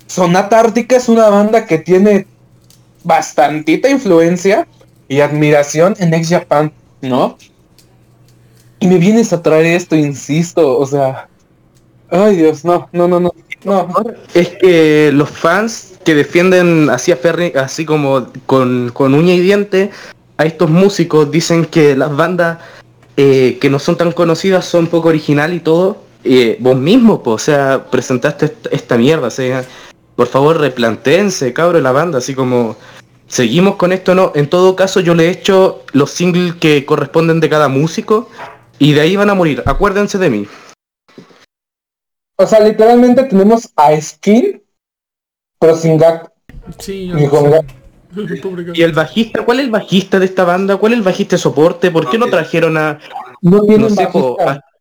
Sonata Ártica es una banda que tiene bastantita influencia y admiración en Ex Japan, ¿no? Y me vienes a traer esto, insisto, o sea... Ay Dios, no, no, no, no. Es que los fans que defienden así a Ferri, así como con, con uña y diente, a estos músicos dicen que las bandas eh, que no son tan conocidas son poco original y todo. Eh, vos mismo, po, o sea, presentaste esta, mierda, o sea, por favor replantéense, cabro, la banda, así como seguimos con esto, no. En todo caso, yo le he hecho los singles que corresponden de cada músico y de ahí van a morir. Acuérdense de mí. O sea, literalmente tenemos a Skin, pero sin gag. Sí. ¿Y el bajista? ¿Cuál es el bajista de esta banda? ¿Cuál es el bajista de soporte? ¿Por qué no trajeron a, No tienen no sé, po, bajista. a,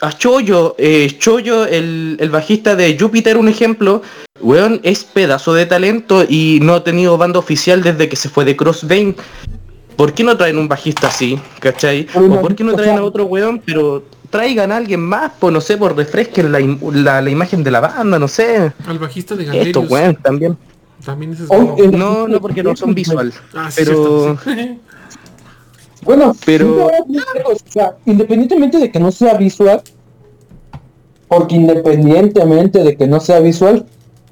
a Choyo? Eh, Choyo, el, el bajista de Júpiter, un ejemplo, weón, es pedazo de talento y no ha tenido banda oficial desde que se fue de Crossbane. ¿Por qué no traen un bajista así? ¿Cachai? ¿O por qué no traen a otro weón? Pero traigan a alguien más, pues no sé, por refresquen la, im- la, la imagen de la banda, no sé. Al bajista de Esto, Galerius. weón, también. También ese es Oh, bueno. No, no, porque no son visual. Ah, sí, pero- cierto, sí. Bueno, Pero- pero o sea, independientemente de que no sea visual, porque independientemente de que no sea visual,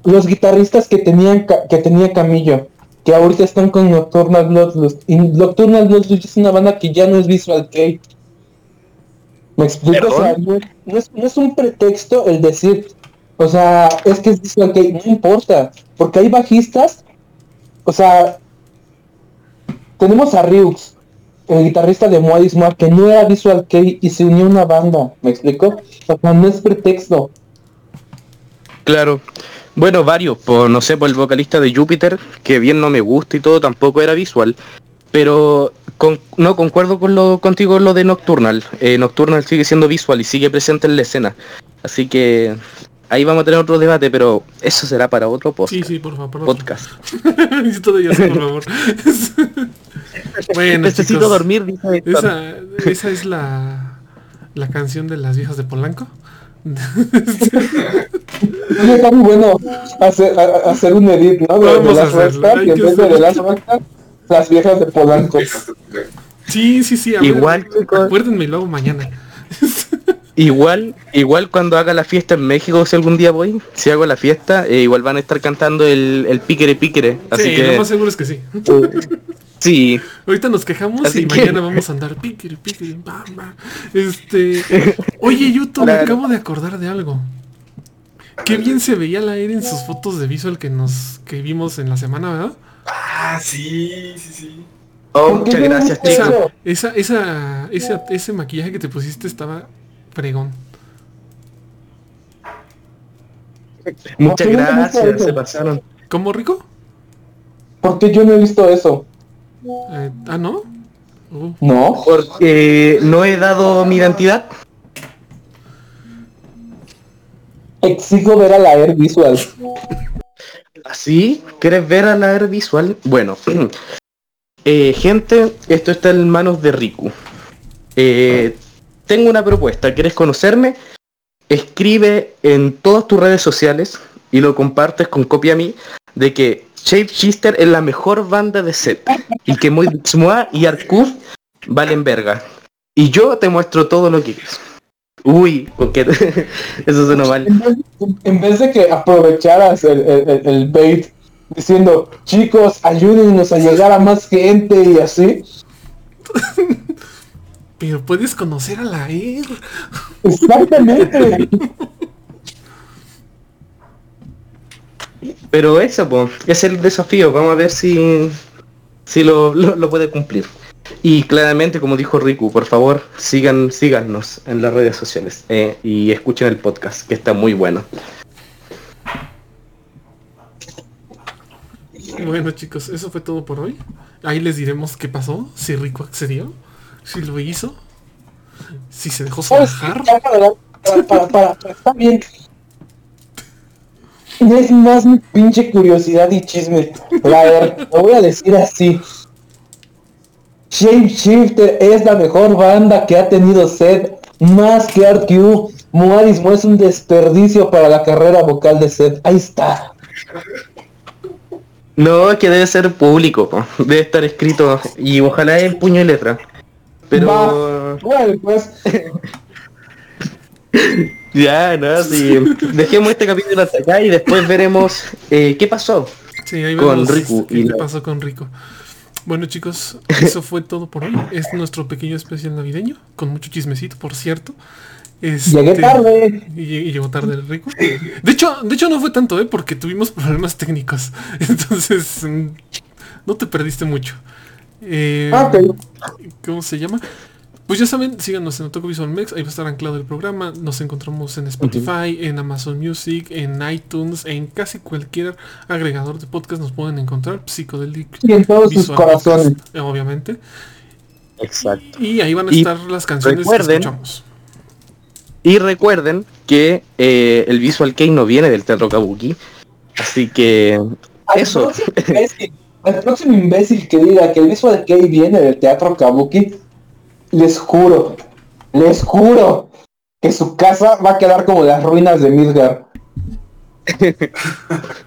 los guitarristas que tenían que tenía Camillo, que ahorita están con Nocturnal Bloodlust, y Nocturnal Bloodlust es una banda que ya no es visual kei. ¿Me explico? O sea, no, no es, no es un pretexto el decir, o sea, es que es visual kei, no importa, porque hay bajistas, o sea, tenemos a Ryux, el guitarrista de Moadis Mar, que no era Visual Kei y se unió a una banda, ¿me explico? O no es pretexto. Claro. Bueno, varios, por, no sé, por el vocalista de Júpiter, que bien no me gusta y todo, tampoco era visual. Pero no concuerdo con lo contigo lo de Nocturnal. Eh, Nocturnal sigue siendo visual y sigue presente en la escena. Así que ahí vamos a tener otro debate, pero eso será para otro post- Sí, sí, por favor. por podcast. Necesito de ellas, por favor. bueno, Necesito chicos, dormir, dice. Esa, esa es la, la canción de las viejas de Polanco. Está muy bueno hacer, a- hacer un edit, ¿no? De, de Vamos a las hacerlo, Rockstar, y en vez de, de las Rockstar, las viejas de Polanco. sí, sí, sí. a ver, Igual, chicos. Acuérdenme luego mañana. Igual, igual cuando haga la fiesta en México, si algún día voy, si hago la fiesta, eh, igual van a estar cantando el, el piquere piquere. Así sí, lo que más seguro es que sí. sí, Ahorita nos quejamos Así y que- mañana vamos a andar piquiri, piquiri, bam, bam. Este. Oye, Yuto, me acabo de acordar de algo. Qué bien se veía la Air en sus fotos de visual que nos que vimos en la semana, ¿verdad? Ah, sí, sí, sí. Oh, ¿Por qué muchas gracias, chicos. Esa, esa, ese, ese maquillaje que te pusiste estaba fregón. Muchas ¿Por qué no me gusta gracias, se pasaron. ¿Cómo rico? ¿Por qué yo no he visto eso? Eh, ah, ¿no? Uh, No. Porque no he dado mi identidad. Exijo ver a la Air Visual. ¿Así? ¿Quieres ver a la Air Visual? Bueno, eh, gente, esto está en manos de Riku. Eh, tengo una propuesta. ¿Quieres conocerme? Escribe en todas tus redes sociales y lo compartes con copia a mí de que Shape Shister es la mejor banda de set y que Moy Dixmoa y Arcuf valen verga. Y yo te muestro todo lo que es. Uy, porque eso suena mal. En vez, en vez de que aprovecharas el, el- el- el bait diciendo, chicos, ayúdennos a llegar a más gente y así. Pero puedes conocer a la ER. Exactamente. Pero eso, po, es el desafío. Vamos a ver si, si lo, lo- lo puede cumplir. Y claramente, como dijo Riku, por favor, sigan, síganos en las redes sociales eh, y escuchen el podcast, que está muy bueno. Bueno chicos, eso fue todo por hoy. Ahí les diremos qué pasó, si Rico accedió, si lo hizo, si se dejó zanjar. Ya para, para, para, para- para- está bien. Es más mi pinche curiosidad y chisme. A ver, lo voy a decir así. Shapeshifter es la mejor banda que ha tenido Seth, más que RQ. Moadismo es un desperdicio para la carrera vocal de Seth. Ahí está. No, es que debe ser público, debe estar escrito y ojalá en puño y letra. Pero Bueno, pues, ya, no, sí. Dejemos este capítulo hasta acá y después veremos eh, qué pasó. Sí, ahí con vemos Riku qué y la- pasó con Rico. Bueno chicos, eso fue todo por hoy. Es nuestro pequeño especial navideño, con mucho chismecito, por cierto. Este, llegué tarde. Y llegó tarde el Rico. De hecho, de hecho no fue tanto, ¿eh? Porque tuvimos problemas técnicos. Entonces, mm, no te perdiste mucho. Eh, Ah. ¿Cómo se llama? Pues ya saben, síganos en Otaku Visual Mex, ahí va a estar anclado el programa. Nos encontramos en Spotify, en Amazon Music, en iTunes, en casi cualquier agregador de podcast nos pueden encontrar. Psicodelic Y en todos sus Visual corazones. Podcast, eh, obviamente. Exacto. Y ahí van a Y estar las canciones recuerden- que escuchamos. Y recuerden que eh, el Visual Kei no viene del Teatro Kabuki. Así que Eso. Al próximo imbécil que diga que el Visual Kei viene del teatro Kabuki, les juro, les juro que su casa va a quedar como las ruinas de Midgar.